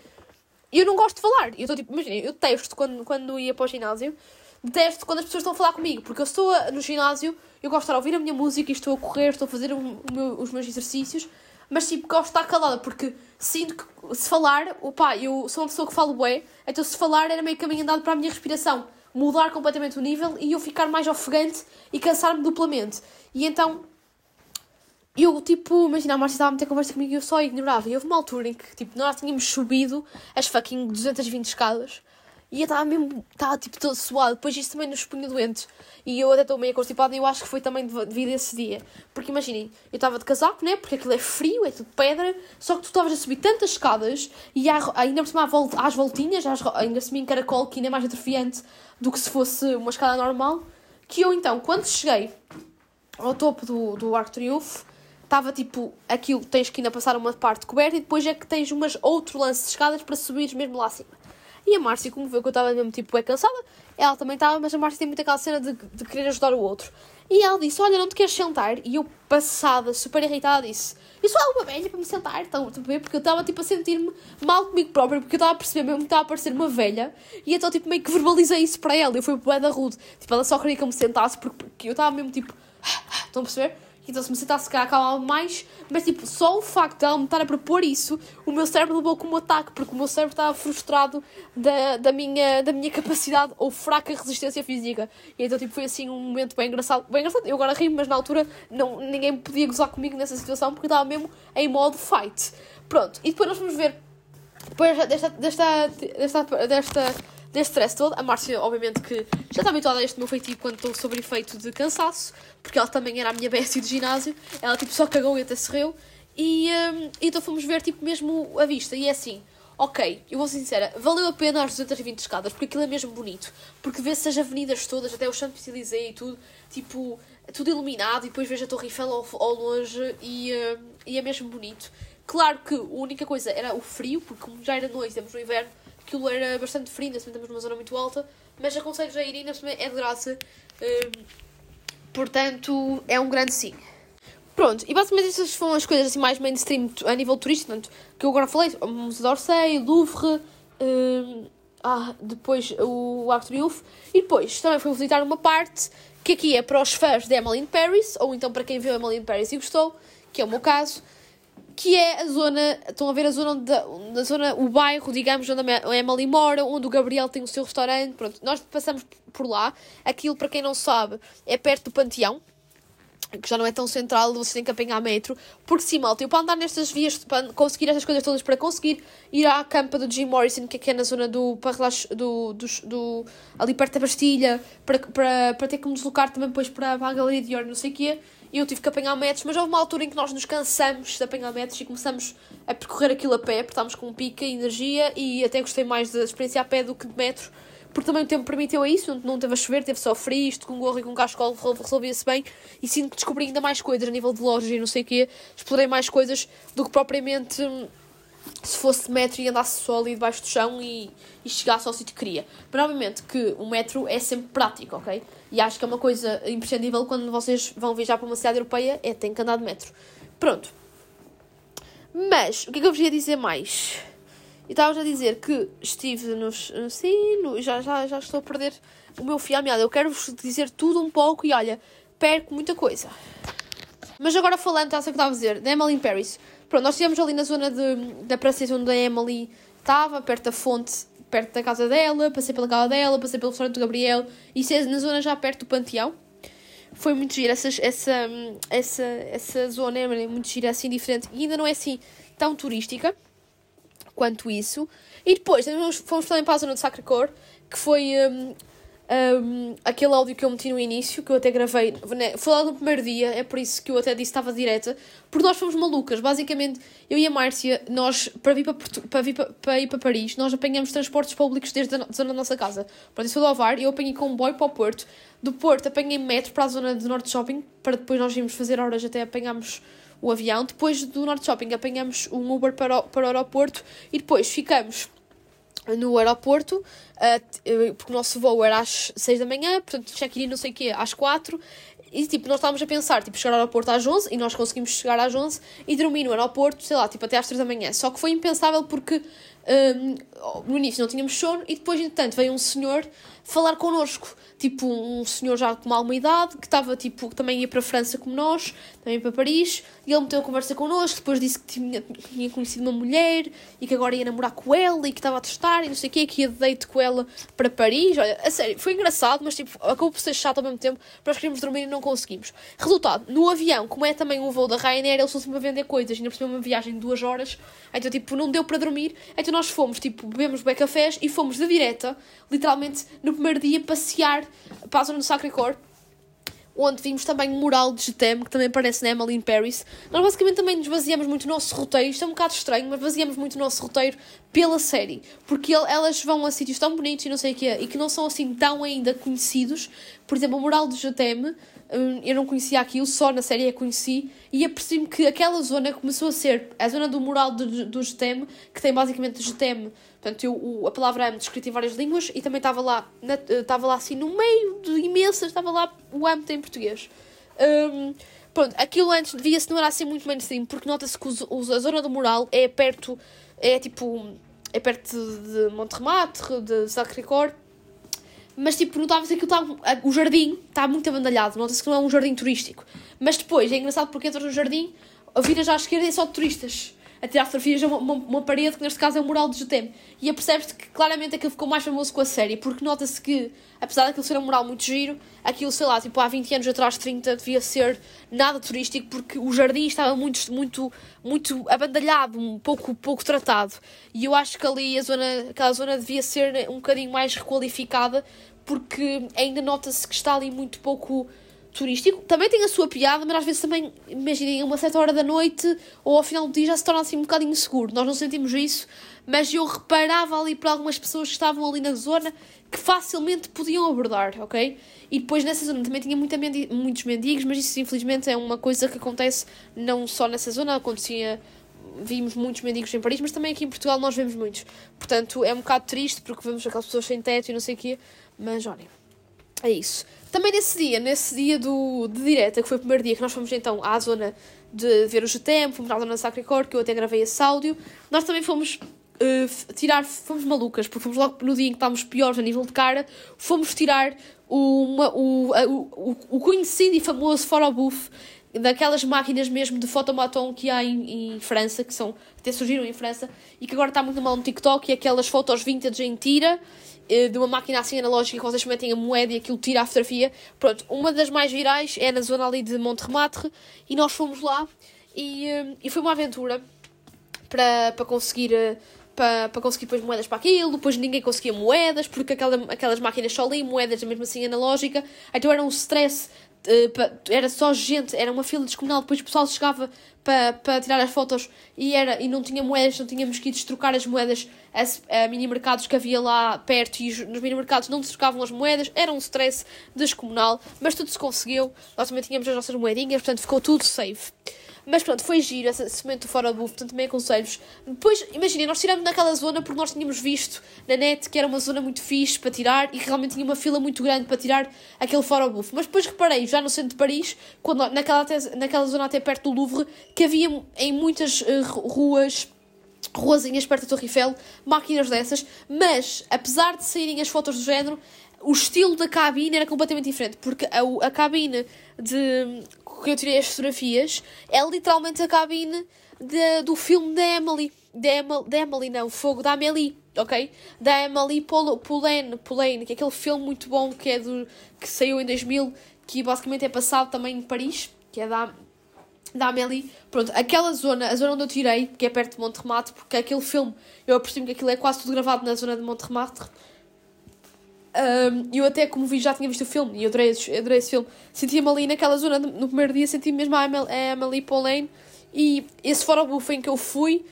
eu não gosto de falar. Eu estou tipo, imagina, eu testo quando, quando ia para o ginásio, detesto quando as pessoas estão a falar comigo, porque eu estou no ginásio, eu gosto de estar a ouvir a minha música e estou a correr, estou a fazer o meu, os meus exercícios, mas tipo, gosto de estar calada, porque sinto que se falar, opa, eu sou uma pessoa que falo bué, então se falar era meio caminho andado para a minha respiração, mudar completamente o nível e eu ficar mais ofegante e cansar-me duplamente. E então, eu tipo, imagina, a Márcia estava a meter conversa comigo e eu só ignorava. E houve uma altura em que, tipo, nós tínhamos subido as fucking 220 escadas e eu estava mesmo, estava tipo todo suado. Depois isso também nos punha doentes. E eu até estou meio constipada e eu acho que foi também devido a esse dia. Porque imaginem, eu estava de casaco, né? Porque aquilo é frio, é tudo pedra. Só que tu estavas a subir tantas escadas e ainda por cima às voltinhas, ainda por cima em caracol, que ainda é mais atrofiante do que se fosse uma escada normal. Que eu então, quando cheguei ao topo do, do Arco Triunfo, estava tipo aquilo, tens que ainda passar uma parte coberta e depois é que tens umas outro lance de escadas para subires mesmo lá acima. E a Márcia, como viu que eu estava mesmo tipo é cansada, ela também estava, mas a Márcia tem muito aquela cena de, de querer ajudar o outro. E ela disse: Olha, não te queres sentar? E eu, passada, super irritada, disse: Eu sou alguma velha para me sentar? Então, porque eu estava tipo a sentir-me mal comigo própria, porque eu estava a perceber mesmo que estava a parecer uma velha. E então, tipo, meio que verbalizei isso para ela. Eu fui bué da rude. Tipo, ela só queria que eu me sentasse porque, porque eu estava mesmo tipo. Estão a perceber? Então, se me sentasse cá, acalmava mais. Mas, tipo, só o facto de ela me estar a propor isso, o meu cérebro levou como ataque, porque o meu cérebro estava frustrado da, da, minha, da minha capacidade ou fraca resistência física. E então, tipo, foi assim um momento bem engraçado. Bem engraçado, eu agora rimo, mas na altura não, ninguém podia gozar comigo nessa situação porque eu estava mesmo em modo fight. Pronto, e depois nós vamos ver. Depois desta, desta, desta, desta deste stress todo. A Márcia, obviamente, que já está habituada a este meu feitiço quando estou sob efeito de cansaço, porque ela também era a minha bestie de ginásio. Ela, tipo, só cagou e até se. E um, então fomos ver, tipo, mesmo a vista. E é assim, ok, eu vou ser sincera, valeu a pena as 220 escadas, porque aquilo é mesmo bonito. Porque vê-se as avenidas todas, até o Champs-Élysées e tudo, tipo, tudo iluminado. E depois vejo a Torre Eiffel ao, ao longe e, um, e é mesmo bonito. Claro que a única coisa era o frio, porque como já era noite, estamos no inverno, aquilo era bastante frio, ainda estamos numa zona muito alta, mas aconselho a ir ainda é de graça. Uh, portanto, é um grande sim. Pronto, e basicamente essas foram as coisas assim mais mainstream a nível turístico, portanto, que eu agora falei, o Museu d'Orsay, Louvre, uh, ah, depois o Arco Triunfo, e depois também fui visitar uma parte que aqui é para os fãs de Emily in Paris, ou então para quem viu Emily in Paris e gostou, que é o meu caso, que é a zona, estão a ver a zona, onde, zona o bairro, digamos, onde a Emily mora, onde o Gabriel tem o seu restaurante, pronto, nós passamos por lá, aquilo para quem não sabe é perto do Panteão, que já não é tão central, você tem que apanhar metro, porque sim, malta, eu para andar nestas vias, para conseguir estas coisas todas, para conseguir ir à campa do Jim Morrison, que aqui é na zona do, para do, do, do, ali perto da Bastilha, para, para, para ter que me deslocar também depois para, para a Galeria de Ouro, não sei o quê, e eu tive que apanhar metros, mas houve uma altura em que nós nos cansamos de apanhar metros e começamos a percorrer aquilo a pé, porque estávamos com pica e energia, e até gostei mais da experiência a pé do que de metro, porque também o tempo permitiu a isso, não, teve a chover, teve só frio, isto com gorro e com cascol resolvia-se bem, e sinto que descobri ainda mais coisas a nível de lojas e não sei o quê, explorei mais coisas do que propriamente hum, se fosse metro e andasse só ali debaixo do chão e, e chegasse ao sítio que queria. Obviamente que o metro é sempre prático, ok? E acho que é uma coisa imprescindível quando vocês vão viajar para uma cidade europeia, é ter que andar de metro. Pronto. Mas, o que é que eu vos ia dizer mais? E estava a dizer que estive nos. Sim, no, já, já, já estou a perder o meu fio à meada. Eu quero-vos dizer tudo um pouco e olha, perco muita coisa. Mas agora falando, está a que estava a dizer, da Emily Paris. Pronto, nós estivemos ali na zona de, da praça onde a Emily estava, perto da fonte, perto da casa dela, passei pela casa dela, passei pelo restaurante do Gabriel, isso é na zona já perto do Panteão. Foi muito gira essa, essa, essa, essa zona, é muito gira, assim, diferente, e ainda não é assim tão turística quanto isso. E depois fomos também para a zona de Sacré-Cœur, que foi um, um, aquele áudio que eu meti no início, que eu até gravei, né, foi lá no primeiro dia, é por isso que eu até disse que estava direta, porque nós fomos malucas. Basicamente, eu e a Márcia, nós, para, vir para, para, vir para, para ir para Paris, nós apanhamos transportes públicos desde a zona da nossa casa. Pronto, isso foi do Ovar, eu apanhei comboio para o Porto. Do Porto apanhei metro para a zona do Norte Shopping, para depois nós irmos fazer horas até apanharmos o avião. Depois do Norte Shopping apanhamos um Uber para o, para o aeroporto e depois ficamos no aeroporto, uh, porque o nosso voo era às 6 da manhã, portanto, check-in não sei o quê, às 4. E tipo, nós estávamos a pensar, tipo, chegar ao aeroporto às 11 e nós conseguimos chegar às 11 e dormir no aeroporto, sei lá, tipo, até às 3 da manhã. Só que foi impensável porque um, no início não tínhamos sono e depois, entretanto, veio um senhor falar connosco tipo um senhor já com alguma idade, que estava tipo, que também ia para a França como nós, também para Paris, e ele meteu a conversa connosco, depois disse que tinha, tinha conhecido uma mulher e que agora ia namorar com ela e que estava a testar e não sei o quê, que ia de date com ela para Paris. Olha, a sério, foi engraçado, mas tipo, acabou por ser chato ao mesmo tempo, nós queríamos dormir e não conseguimos. Resultado, no avião, como é também o voo da Ryanair, eles estão sempre a vender coisas, ainda por cima uma viagem de duas horas, então tipo, não deu para dormir, então nós fomos, tipo, bebemos bem cafés e fomos de direta, literalmente, no primeiro dia, passear para a zona do Sacré-Cœur, onde vimos também mural de Getem, que também aparece na Emily in Paris. Nós basicamente também nos baseamos muito no nosso roteiro, isto é um bocado estranho, mas baseamos muito o nosso roteiro pela série, porque elas vão a sítios tão bonitos e não sei o quê, e que não são assim tão ainda conhecidos. Por exemplo, o mural de Getem, hum, eu não conhecia aquilo, só na série a conheci, e apercebi-me que aquela zona começou a ser a zona do mural do, do que tem basicamente Getem Portanto, eu, o, a palavra âmbito escrita em várias línguas e também estava lá, na, estava lá assim no meio de imensas, estava lá o âmbito em português. Um, pronto, aquilo antes devia-se não era assim muito mainstream, porque nota-se que os, os, a zona do mural é perto, é tipo, é perto de, Monterrematre, de Sacré-Cœur, mas tipo, notava-se que está, o jardim está muito abandalhado, nota-se que não é um jardim turístico. Mas depois, é engraçado porque entras no jardim, viras à esquerda e é só de turistas a tirar fotografias a uma, uma, uma, parede, que neste caso é o mural de Jutem. E apercebes-te que claramente aquilo ficou mais famoso com a série, porque nota-se que, apesar daquilo ser um mural muito giro, aquilo, sei lá, tipo há 20 anos atrás, 30, devia ser nada turístico, porque o jardim estava muito, muito, muito abandalhado, um pouco, pouco tratado. E eu acho que ali a zona, aquela zona devia ser um bocadinho mais requalificada, porque ainda nota-se que está ali muito pouco turístico. Também tem a sua piada, mas às vezes também, imaginem, uma certa hora da noite ou ao final do dia já se torna assim um bocadinho seguro. Nós não sentimos isso, mas eu reparava ali para algumas pessoas que estavam ali na zona que facilmente podiam abordar, ok? E depois nessa zona também tinha muita mendi muitos mendigos, mas isso infelizmente é uma coisa que acontece não só nessa zona, acontecia vimos muitos mendigos em Paris, mas também aqui em Portugal nós vemos muitos. Portanto, é um bocado triste porque vemos aquelas pessoas sem teto e não sei o quê, Mas olhem, é isso. Também nesse dia, nesse dia do, de direta, que foi o primeiro dia que nós fomos então à zona de ver o GTM, fomos à zona de Sacré Cor, que eu até gravei esse áudio, nós também fomos uh, tirar, fomos malucas, porque fomos logo no dia em que estávamos piores a nível de cara, fomos tirar uma, o, o, o, conhecido e famoso Forobuff, daquelas máquinas mesmo de fotomaton que há em, em, França, que são, até surgiram em França, e que agora está muito mal no TikTok, e aquelas fotos vintage em tira, de uma máquina assim analógica que vocês metem a moeda e aquilo tira a fotografia. Pronto, uma das mais virais é na zona ali de Montremartre, e nós fomos lá, e, eh, e foi uma aventura para, para conseguir eh, para, para conseguir depois moedas para aquilo, depois ninguém conseguia moedas, porque aquela, aquelas máquinas só ali, moedas mesmo assim analógica, então era um stress, era só gente, era uma fila descomunal, depois o pessoal chegava para, para tirar as fotos e, era, e não tinha moedas, não tínhamos que ir trocar as moedas a, a mini-mercados que havia lá perto e nos mini-mercados não se trocavam as moedas, era um stress descomunal, mas tudo se conseguiu, nós também tínhamos as nossas moedinhas, portanto ficou tudo safe. Mas pronto, foi giro esse momento do fora do buff, portanto também aconselho-vos. Depois, imaginem, nós tiramos naquela zona porque nós tínhamos visto na net que era uma zona muito fixe para tirar e que realmente tinha uma fila muito grande para tirar aquele fora buff. Mas depois reparei, já no centro de Paris, quando, naquela, naquela zona até perto do Louvre, que havia em muitas uh, ruas ruazinhas perto da Torre Eiffel, máquinas dessas, mas apesar de saírem as fotos do género, o estilo da cabine era completamente diferente, porque a, a cabine de que eu tirei as fotografias é literalmente a cabine de, do filme da Emily. Da Emily, da Emily, não, Fogo da Amélie, ok? Da Emily Poulain, Poulain, que é aquele filme muito bom que, é do, que saiu em 2000, que basicamente é passado também em Paris, que é da, da Amélie. Pronto, aquela zona, a zona onde eu tirei, que é perto de Montremartre, porque aquele filme, eu apercebi que aquilo é quase tudo gravado na zona de Montremartre. Um, eu até, como vi, já tinha visto o filme e eu adorei, adorei esse filme. Senti-me ali naquela zona, no primeiro dia, senti-me mesmo a Emily Pauline. E esse fora buff em que eu fui,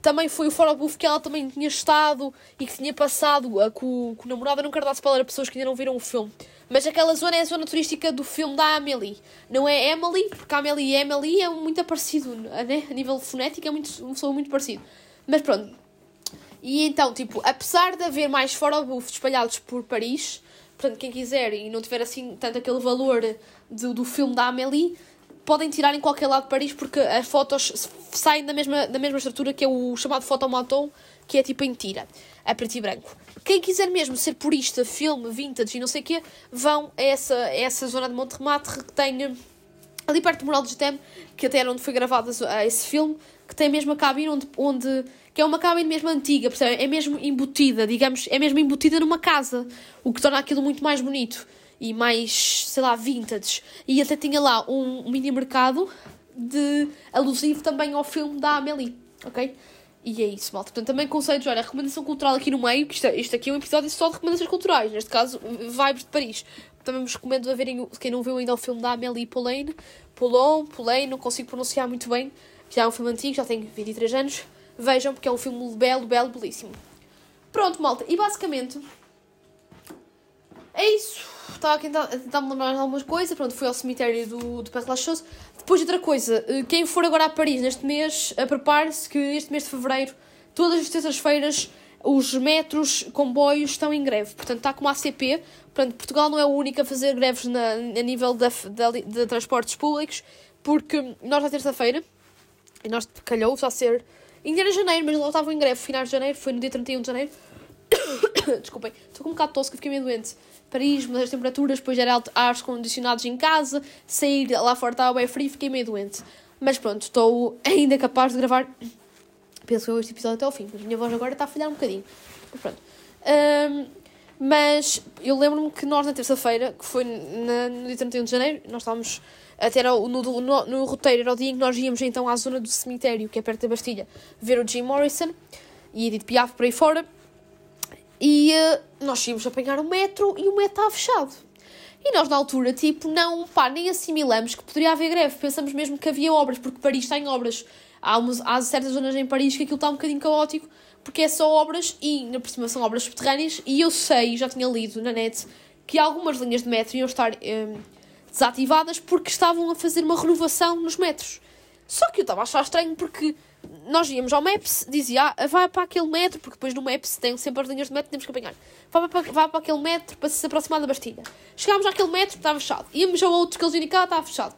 também foi o fora buff que ela também tinha estado e que tinha passado a, com, com o namorado. Não quero dar spoiler a pessoas que ainda não viram o filme. Mas aquela zona é a zona turística do filme da Amelie. Não é Emily, porque a Amelie e Emily é muito parecido, né? A nível fonético é muito, são muito parecido. Mas pronto, e então, tipo, apesar de haver mais buff espalhados por Paris, portanto, quem quiser e não tiver assim tanto aquele valor do, do filme da Amélie, podem tirar em qualquer lado de Paris porque as fotos saem da mesma, da mesma estrutura que é o chamado fotomaton, que é tipo em tira, a preto e branco. Quem quiser mesmo ser purista, filme, vintage e não sei o quê, vão a essa, a essa zona de Montremartre que tem ali perto do Mural de Tem, que até era onde foi gravado esse filme, que tem mesmo a cabine onde, onde que é uma cabine mesmo antiga, percebe? É mesmo embutida, digamos, é mesmo embutida numa casa, o que torna aquilo muito mais bonito e mais, sei lá, vintage. E até tinha lá um mini mercado de alusivo também ao filme da Amélie, ok? E é isso, malta. Portanto, também conselhos, olha, recomendação cultural aqui no meio, que isto, isto aqui é um episódio só de recomendações culturais, neste caso, Vibes de Paris. Também vos recomendo a verem, quem não viu ainda o filme da Amélie Poulain, Poulon, Poulain, não consigo pronunciar muito bem, já é um filme antigo, já tem 23 anos, Vejam, porque é um filme belo, belo, belíssimo. Pronto, malta. E basicamente. É isso. Estava aqui a tentar me lembrar algumas coisas. Pronto, fui ao cemitério do, do Père Lachaise. Depois, outra coisa. Eh, quem for agora a Paris neste mês, prepare-se que este mês de fevereiro, todas as terças-feiras, os metros, comboios estão em greve. Portanto, está como a ACP. Portanto, Portugal não é o único a fazer greves na, a nível de, de transportes públicos, porque nós, na terça-feira, e nós calhou só ser Ainda era janeiro, mas lá estavam em greve. Finais de janeiro, foi no dia 31 de janeiro. Desculpem, estou com um bocado tosse que fiquei meio doente. Paris, mas as temperaturas, depois era ar condicionados em casa, sair lá fora estava bem frio, fiquei meio doente. Mas pronto, estou ainda capaz de gravar, penso eu, este episódio até ao fim. Mas a minha voz agora está a falhar um bocadinho. Mas pronto. Um, mas eu lembro-me que nós na terça-feira, que foi na, no dia 31 de janeiro, nós estávamos até era no, no, no, roteiro, era o dia em que nós íamos então à zona do cemitério, que é perto da Bastilha, ver o Jim Morrison e Edith Piaf por aí fora. E uh, nós íamos apanhar o metro e o metro estava fechado. E nós, na altura, tipo, não, pá, nem assimilamos que poderia haver greve. Pensamos mesmo que havia obras, porque Paris está em obras. Há, umas, há certas zonas em Paris que aquilo está um bocadinho caótico, porque é só obras e, na próxima são obras subterrâneas. E eu sei, já tinha lido na net, que algumas linhas de metro iam estar. Eh, desativadas porque estavam a fazer uma renovação nos metros. Só que eu estava a achar estranho porque nós íamos ao Maps, dizia, ah, vai para aquele metro, porque depois no Maps tem sempre as linhas de metro temos que apanhar. Vai para, vai para aquele metro para se aproximar da Bastilha. Chegámos àquele metro, estava fechado. Íamos a outro que eles indicavam, estava fechado.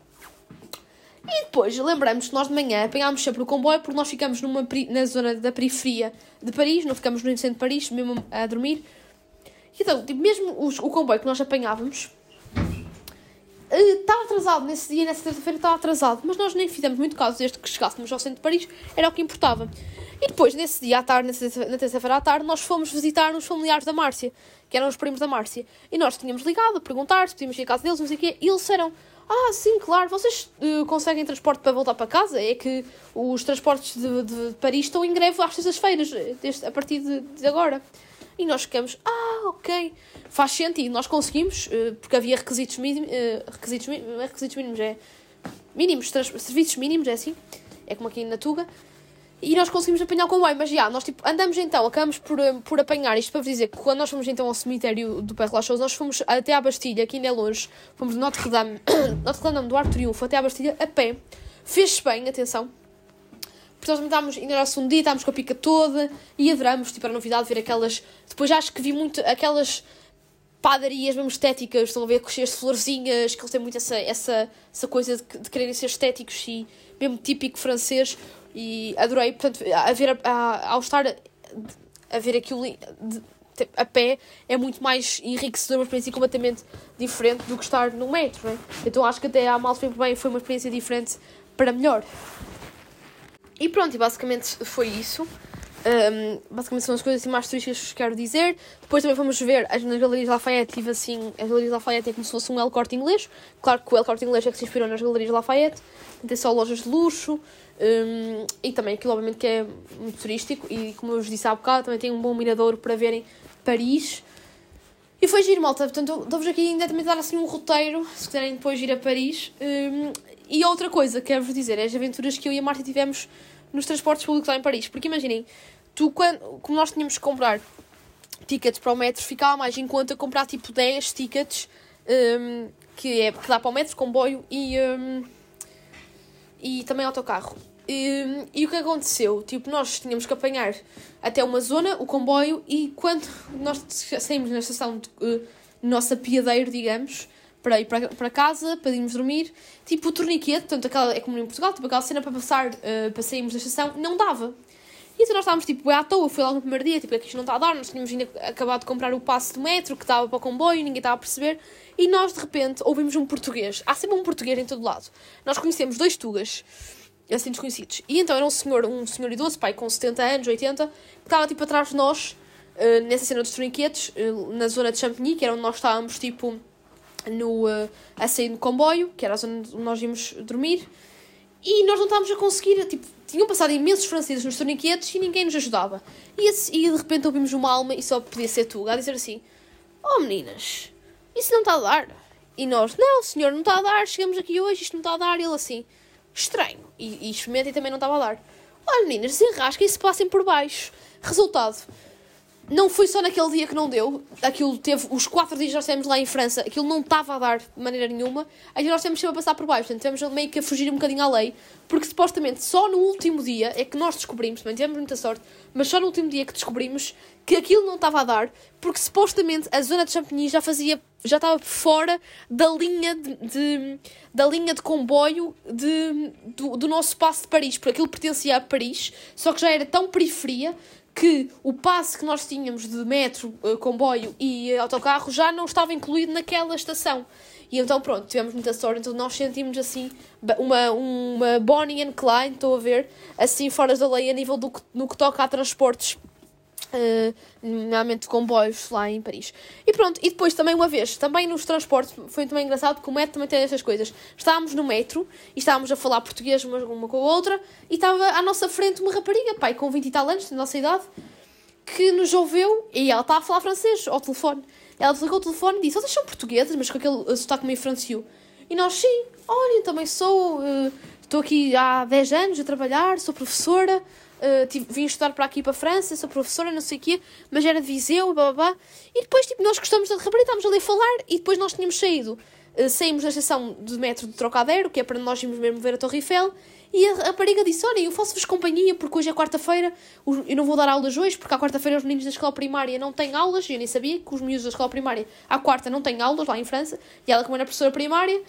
E depois lembramos que nós de manhã apanhámos sempre o comboio porque nós ficamos numa, na zona da periferia de Paris, não ficamos no centro de Paris, mesmo a dormir. Então, tipo, mesmo os, o comboio que nós apanhávamos estava atrasado nesse dia, nessa terça-feira estava atrasado, mas nós nem fizemos muito caso desde que chegássemos ao centro de Paris, era o que importava. E depois, nesse dia à tarde, na terça-feira à tarde, nós fomos visitar os familiares da Márcia, que eram os primos da Márcia. E nós tínhamos ligado a perguntar se podíamos ir à casa deles, não sei o quê, e eles disseram: Ah, sim, claro, vocês uh, conseguem transporte para voltar para casa? É que os transportes de, de Paris estão em greve às sextas-feiras, a partir de, de agora. E nós ficamos, ah, ok, faz sentido, nós conseguimos, eh, porque havia requisitos mínimos, eh, requisitos, é requisitos mínimos, é mínimos, serviços mínimos, é assim, é como aqui na Tuga, e nós conseguimos apanhar o comboio, mas já, nós tipo, andamos então, acabamos por, eh, por apanhar, isto para vos dizer que quando nós fomos então ao cemitério do Père Lachaise, nós fomos até à Bastilha, que ainda é longe, fomos de Notre-Dame, Notre-Dame do Arco Triunfo até à Bastilha, a pé, fez-se bem, atenção, porque nós estávamos, ainda era segundo dia, estávamos com a pica toda e adoramos, tipo, a novidade ver aquelas. Depois acho que vi muito aquelas padarias mesmo estéticas, estão a ver, cheias de florzinhas, que eles têm muito essa, essa, essa coisa de, de quererem ser estéticos e mesmo típico francês. E adorei, portanto, a ver, a, a, ao estar a, ver aquilo de, a pé é muito mais enriquecedor, uma experiência completamente diferente do que estar no metro, né? Então acho que até a Mal Sempre Bem foi uma experiência diferente para melhor. E pronto, e basicamente foi isso. Um, basicamente são as coisas assim, mais turísticas que quero dizer. Depois também fomos ver as, nas Galerias Lafayette. Tive assim, as Galerias Lafayette é como se fosse um El Corte Inglês. Claro que o El Corte Inglês é que se inspirou nas Galerias Lafayette. Tem só lojas de luxo. Um, e também aquilo, obviamente, que é muito turístico. E como eu vos disse há bocado, também tem um bom mirador para verem Paris. E foi giro, malta. Portanto, dou-vos aqui ainda também dar assim um roteiro, se quiserem depois ir a Paris. Um, e outra coisa que quero-vos dizer é as aventuras que eu e a Marta tivemos nos transportes públicos lá em Paris. Porque imaginem, tu, quando, como nós tínhamos que comprar tickets para o metro, ficava mais em conta comprar tipo 10 tickets um, que, é, que dá para o metro, comboio e, um, e também autocarro. E, hum, e o que aconteceu? Tipo, nós tínhamos que apanhar até uma zona, o comboio, e quando nós saímos na estação de uh, nossa piadeiro, digamos, para ir para, casa, para irmos dormir. Tipo, o torniquete, portanto, aquela, é como em Portugal, tipo, aquela cena para passar, uh, para sairmos da estação, não dava. E então nós estávamos, tipo, à toa, foi logo no primeiro dia, tipo, que isto não está a dar, nós tínhamos ainda acabado de comprar o passe do metro, que estava para o comboio, ninguém estava a perceber, e nós, de repente, ouvimos um português. Há sempre um português em todo lado. Nós conhecemos dois tugas, assim, desconhecidos. E então era um senhor, um senhor idoso, pai, com 70 anos, 80, que estava, tipo, atrás de nós, uh, nessa cena dos torniquetes, uh, na zona de Champigny, que era onde nós estávamos, tipo no, uh, a sair no comboio, que era a zona onde nós íamos dormir, e nós não estávamos a conseguir, tipo, tinham passado imensos franceses nos torniquetes e ninguém nos ajudava. E, e de repente ouvimos uma alma, e só podia ser tu, a dizer assim: Oh meninas, isso não está a dar. E nós: Não, senhor, não está a dar, chegamos aqui hoje, isto não está a dar. E ele assim: Estranho. E, e experimenta e também não estava a dar. Olha meninas, desenrasquem e se passem por baixo. Resultado: não foi só naquele dia que não deu. Aquilo teve os quatro dias que nós temos lá em França, aquilo não estava a dar de maneira nenhuma. Aí nós temos sempre a passar por baixo, portanto temos meio que a fugir um bocadinho à lei, porque supostamente só no último dia é que nós descobrimos, também tivemos muita sorte, mas só no último dia que descobrimos que aquilo não estava a dar, porque supostamente a zona de Champigny já fazia, já estava fora da linha de, de da linha de comboio de, do, do nosso passo de Paris, porque aquilo pertencia a Paris, só que já era tão periferia que o passe que nós tínhamos de metro, eh, comboio e autocarro já não estava incluído naquela estação. E então, pronto, tivemos muita sorte, então nós sentimos assim uma, uma Bonnie and Clyde, estou a ver, assim fora da lei a nível do no que toca a transportes uh, nomeadamente comboios lá em Paris. E pronto, e depois também uma vez, também nos transportes, foi também engraçado porque o metro também tem essas coisas. Estávamos no metro e estávamos a falar português uma, uma com a outra e estava à nossa frente uma rapariga, pai, com 20 e tal anos, da nossa idade, que nos ouviu e ela estava a falar francês ao telefone. Ela desligou o telefone e disse: Vocês são portugueses, mas com aquele sotaque meio francês. E nós, sim, olha, também sou, uh, estou aqui há 10 anos a trabalhar, sou professora. Uh, tive, vim estudar para aqui para a França, sou professora, não sei o quê, mas era de Viseu, blá blá blá. E depois, tipo, nós gostamos da rapariga, estávamos ali a falar e depois nós tínhamos saído Uh, saímos na estação de metro de Trocadero, que é para nós irmos mesmo ver a Torre Eiffel, e a rapariga disse: Olha, eu faço-vos companhia porque hoje é quarta-feira, eu não vou dar aulas hoje, porque à quarta-feira os meninos da escola primária não têm aulas, e eu nem sabia que os meninos da escola primária à quarta não têm aulas lá em França, e ela, como era professora primária,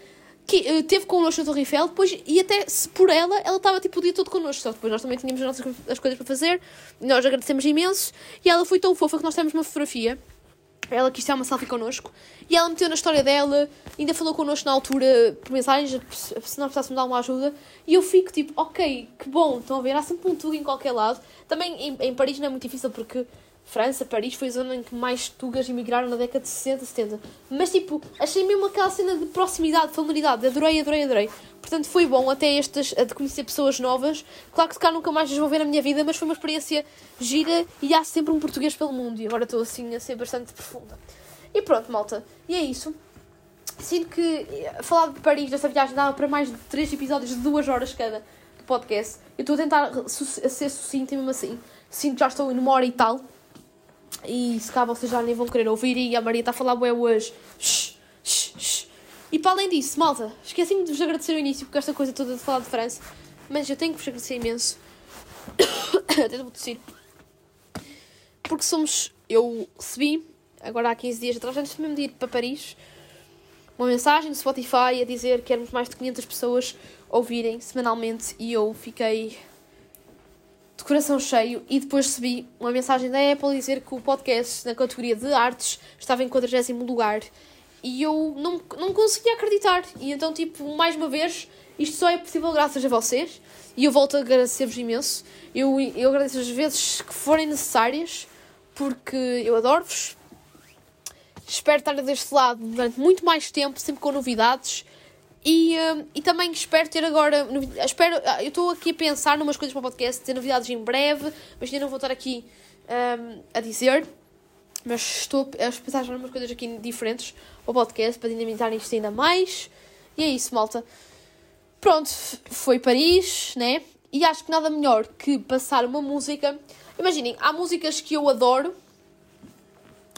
que uh, teve connosco a Torre Eiffel, depois, e até se por ela, ela estava tipo o dia todo connosco, só depois nós também tínhamos as nossas as coisas para fazer, nós agradecemos imenso, e ela foi tão fofa que nós temos uma fotografia. Ela quis ter uma selfie connosco. E ela meteu na história dela, ainda falou connosco na altura por mensagens, se nós precisássemos dar uma ajuda. E eu fico tipo, ok, que bom, estão a ver, há sempre um tudo em qualquer lado. Também em, em Paris não é muito difícil porque França, Paris foi a zona em que mais tugas emigraram na década de 60, 70. Mas tipo, achei mesmo aquela cena de proximidade, de familiaridade, adorei, adorei, adorei. Portanto, foi bom até estas, de conhecer pessoas novas. Claro que se calhar nunca mais as vou ver na minha vida, mas foi uma experiência gira e há sempre um português pelo mundo. E agora estou assim a ser bastante profunda. E pronto, malta. E é isso. Sinto que eh, falar de Paris, desta viagem, dava para mais de 3 episódios de 2 horas cada do podcast. Eu estou a tentar ser sucinta mesmo assim. Sinto que já estou numa hora e tal. E se cá vocês já nem vão querer ouvir e a Maria está a falar bué hoje. Shhh, shh, shh. E para além disso, malta, esqueci-me de vos agradecer no início porque esta coisa toda de falar de França. Mas eu tenho que vos agradecer imenso. Até vou tossir. Porque somos. Eu recebi, agora há 15 dias atrás, antes mesmo de ir para Paris, uma mensagem no Spotify a dizer que éramos mais de 500 pessoas ouvirem semanalmente e eu fiquei de coração cheio e depois recebi uma mensagem da Apple dizer que o podcast na categoria de artes estava em 40 lugar e eu não, não conseguia acreditar. E então, tipo, mais uma vez, isto só é possível graças a vocês e eu volto a agradecer-vos imenso. Eu, eu agradeço as vezes que forem necessárias porque eu adoro-vos. Espero estar deste lado durante muito mais tempo, sempre com novidades e, uh, e também espero ter agora. Espero, ah, eu estou aqui a pensar numas coisas para o podcast, ter novidades em breve, mas ainda não vou estar aqui um, a dizer. Mas estou a pensar em umas coisas aqui diferentes para o podcast para dinamitar isto ainda mais. E é isso, malta. Pronto, foi Paris, né? E acho que nada melhor que passar uma música. Imaginem, há músicas que eu adoro,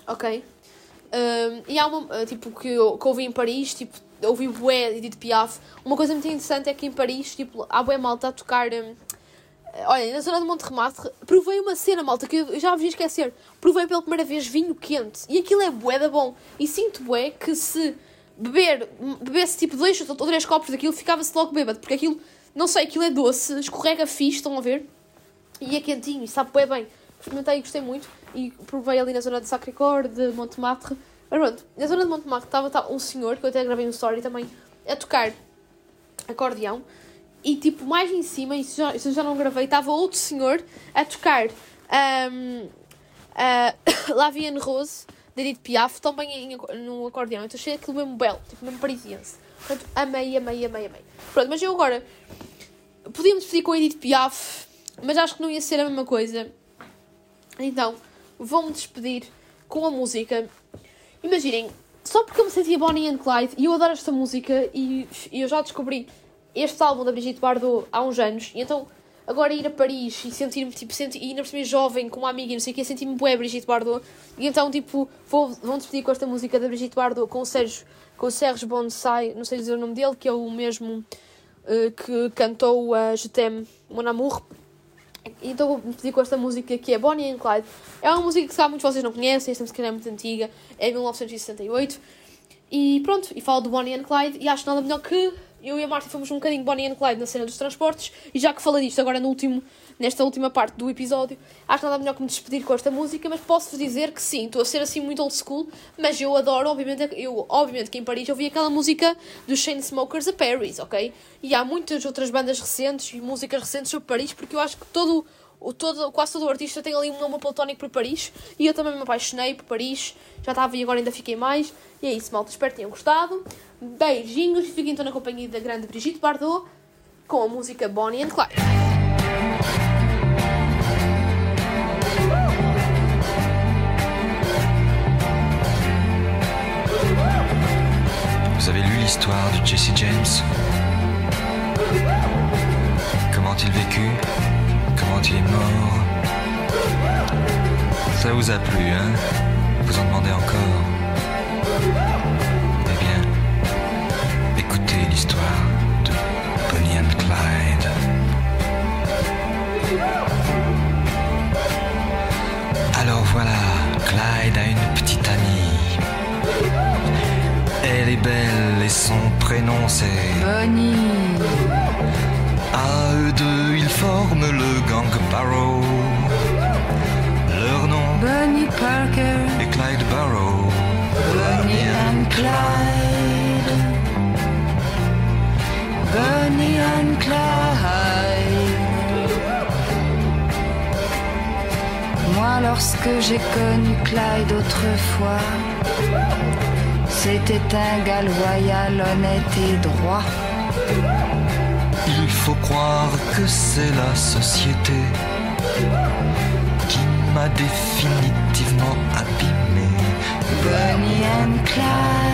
ok? Um, e há uma, tipo, que eu, que ouvi em Paris, tipo, ouvi bué Edith Piaf. Uma coisa muito interessante é que em Paris, tipo, há bué malta a tocar... Um, olha, na zona de Monte Remarque, provei uma cena, malta, que eu já vos ia esquecer. Provei pela primeira vez vinho quente. E aquilo é bué da bom. E sinto bué que se beber, bebesse tipo dois ou três copos daquilo, ficava-se logo bêbado. Porque aquilo, não sei, aquilo é doce, escorrega fixe, estão a ver? E é quentinho, e sabe bué bem. Experimentei e gostei muito. E provei ali na zona de Sacré-Cœur, de Montmartre. Mas pronto, na zona de Montmartre estava um senhor, que eu até gravei um story também, a tocar acordeão. E tipo, mais em cima, isso já, já não gravei, estava outro senhor a tocar um, uh, La Vienne Rose, de Edith Piaf, também em, no acordeão. Então achei aquilo mesmo belo, tipo mesmo parisiense. Portanto, amei, amei, amei, amei. Pronto, mas eu agora podíamos pedir com a Edith Piaf, mas acho que não ia ser a mesma coisa. Então, vou-me despedir com a música Imaginem, só porque eu me sentia Bonnie and Clyde e eu adoro esta música e, e eu já descobri este álbum da Brigitte Bardot há uns anos e então agora ir a Paris e sentir-me tipo, sentir, e ainda por cima jovem com uma amiga e não sei o que, sentir-me bué Brigitte Bardot e então tipo vou, vão despedir com esta música da Brigitte Bardot com o Sérgio, com o Sérgio Bonsai, não sei dizer o nome dele, que é o mesmo uh, que cantou a uh, Je t'aime, Mon Amour então vou pedir com esta música que é Bonnie and Clyde. É uma música que se muitos de vocês não conhecem, esta música é muito antiga, é de 1968. E pronto, e falo do Bonnie and Clyde e acho nada melhor que eu e a Marta fomos um bocadinho Bonnie and Clyde na cena dos transportes e já que falei disto agora no último, nesta última parte do episódio, acho nada melhor que me despedir com esta música, mas posso-vos dizer que sim, estou a ser assim muito old school, mas eu adoro, obviamente, eu, obviamente que em Paris eu vi aquela música dos Smokers a Paris, ok? E há muitas outras bandas recentes e músicas recentes sobre Paris, porque eu acho que todo o todo, quase todo o artista tem ali um nome platónico por Paris e eu também me apaixonei por Paris, já estava e agora ainda fiquei mais. E é isso, malta, espero que tenham gostado. Beijinhos fiquem então na companhia da grande Brigitte Bardot com a música Bonnie and Clyde. Vous avez lu l'histoire de Jesse James Comment il vécut Mort Ça vous a plu, hein Vous en demandez encore Eh bien, histoire de Bonnie and Clyde. Alors voilà, Clyde a une petite amie. Elle est belle et son prénom c'est Bonnie, À eux deux, forment le gang Barrow. Leur nom Bonnie Parker, est Clyde Barrow. Bonnie and Clyde. Bonnie and Clyde. Moi, lorsque j'ai connu Clyde autrefois, c'était un gars loyal, honnête et droit. Faut croire que c'est la société qui m'a définitivement abîmé. Bonnie Clyde.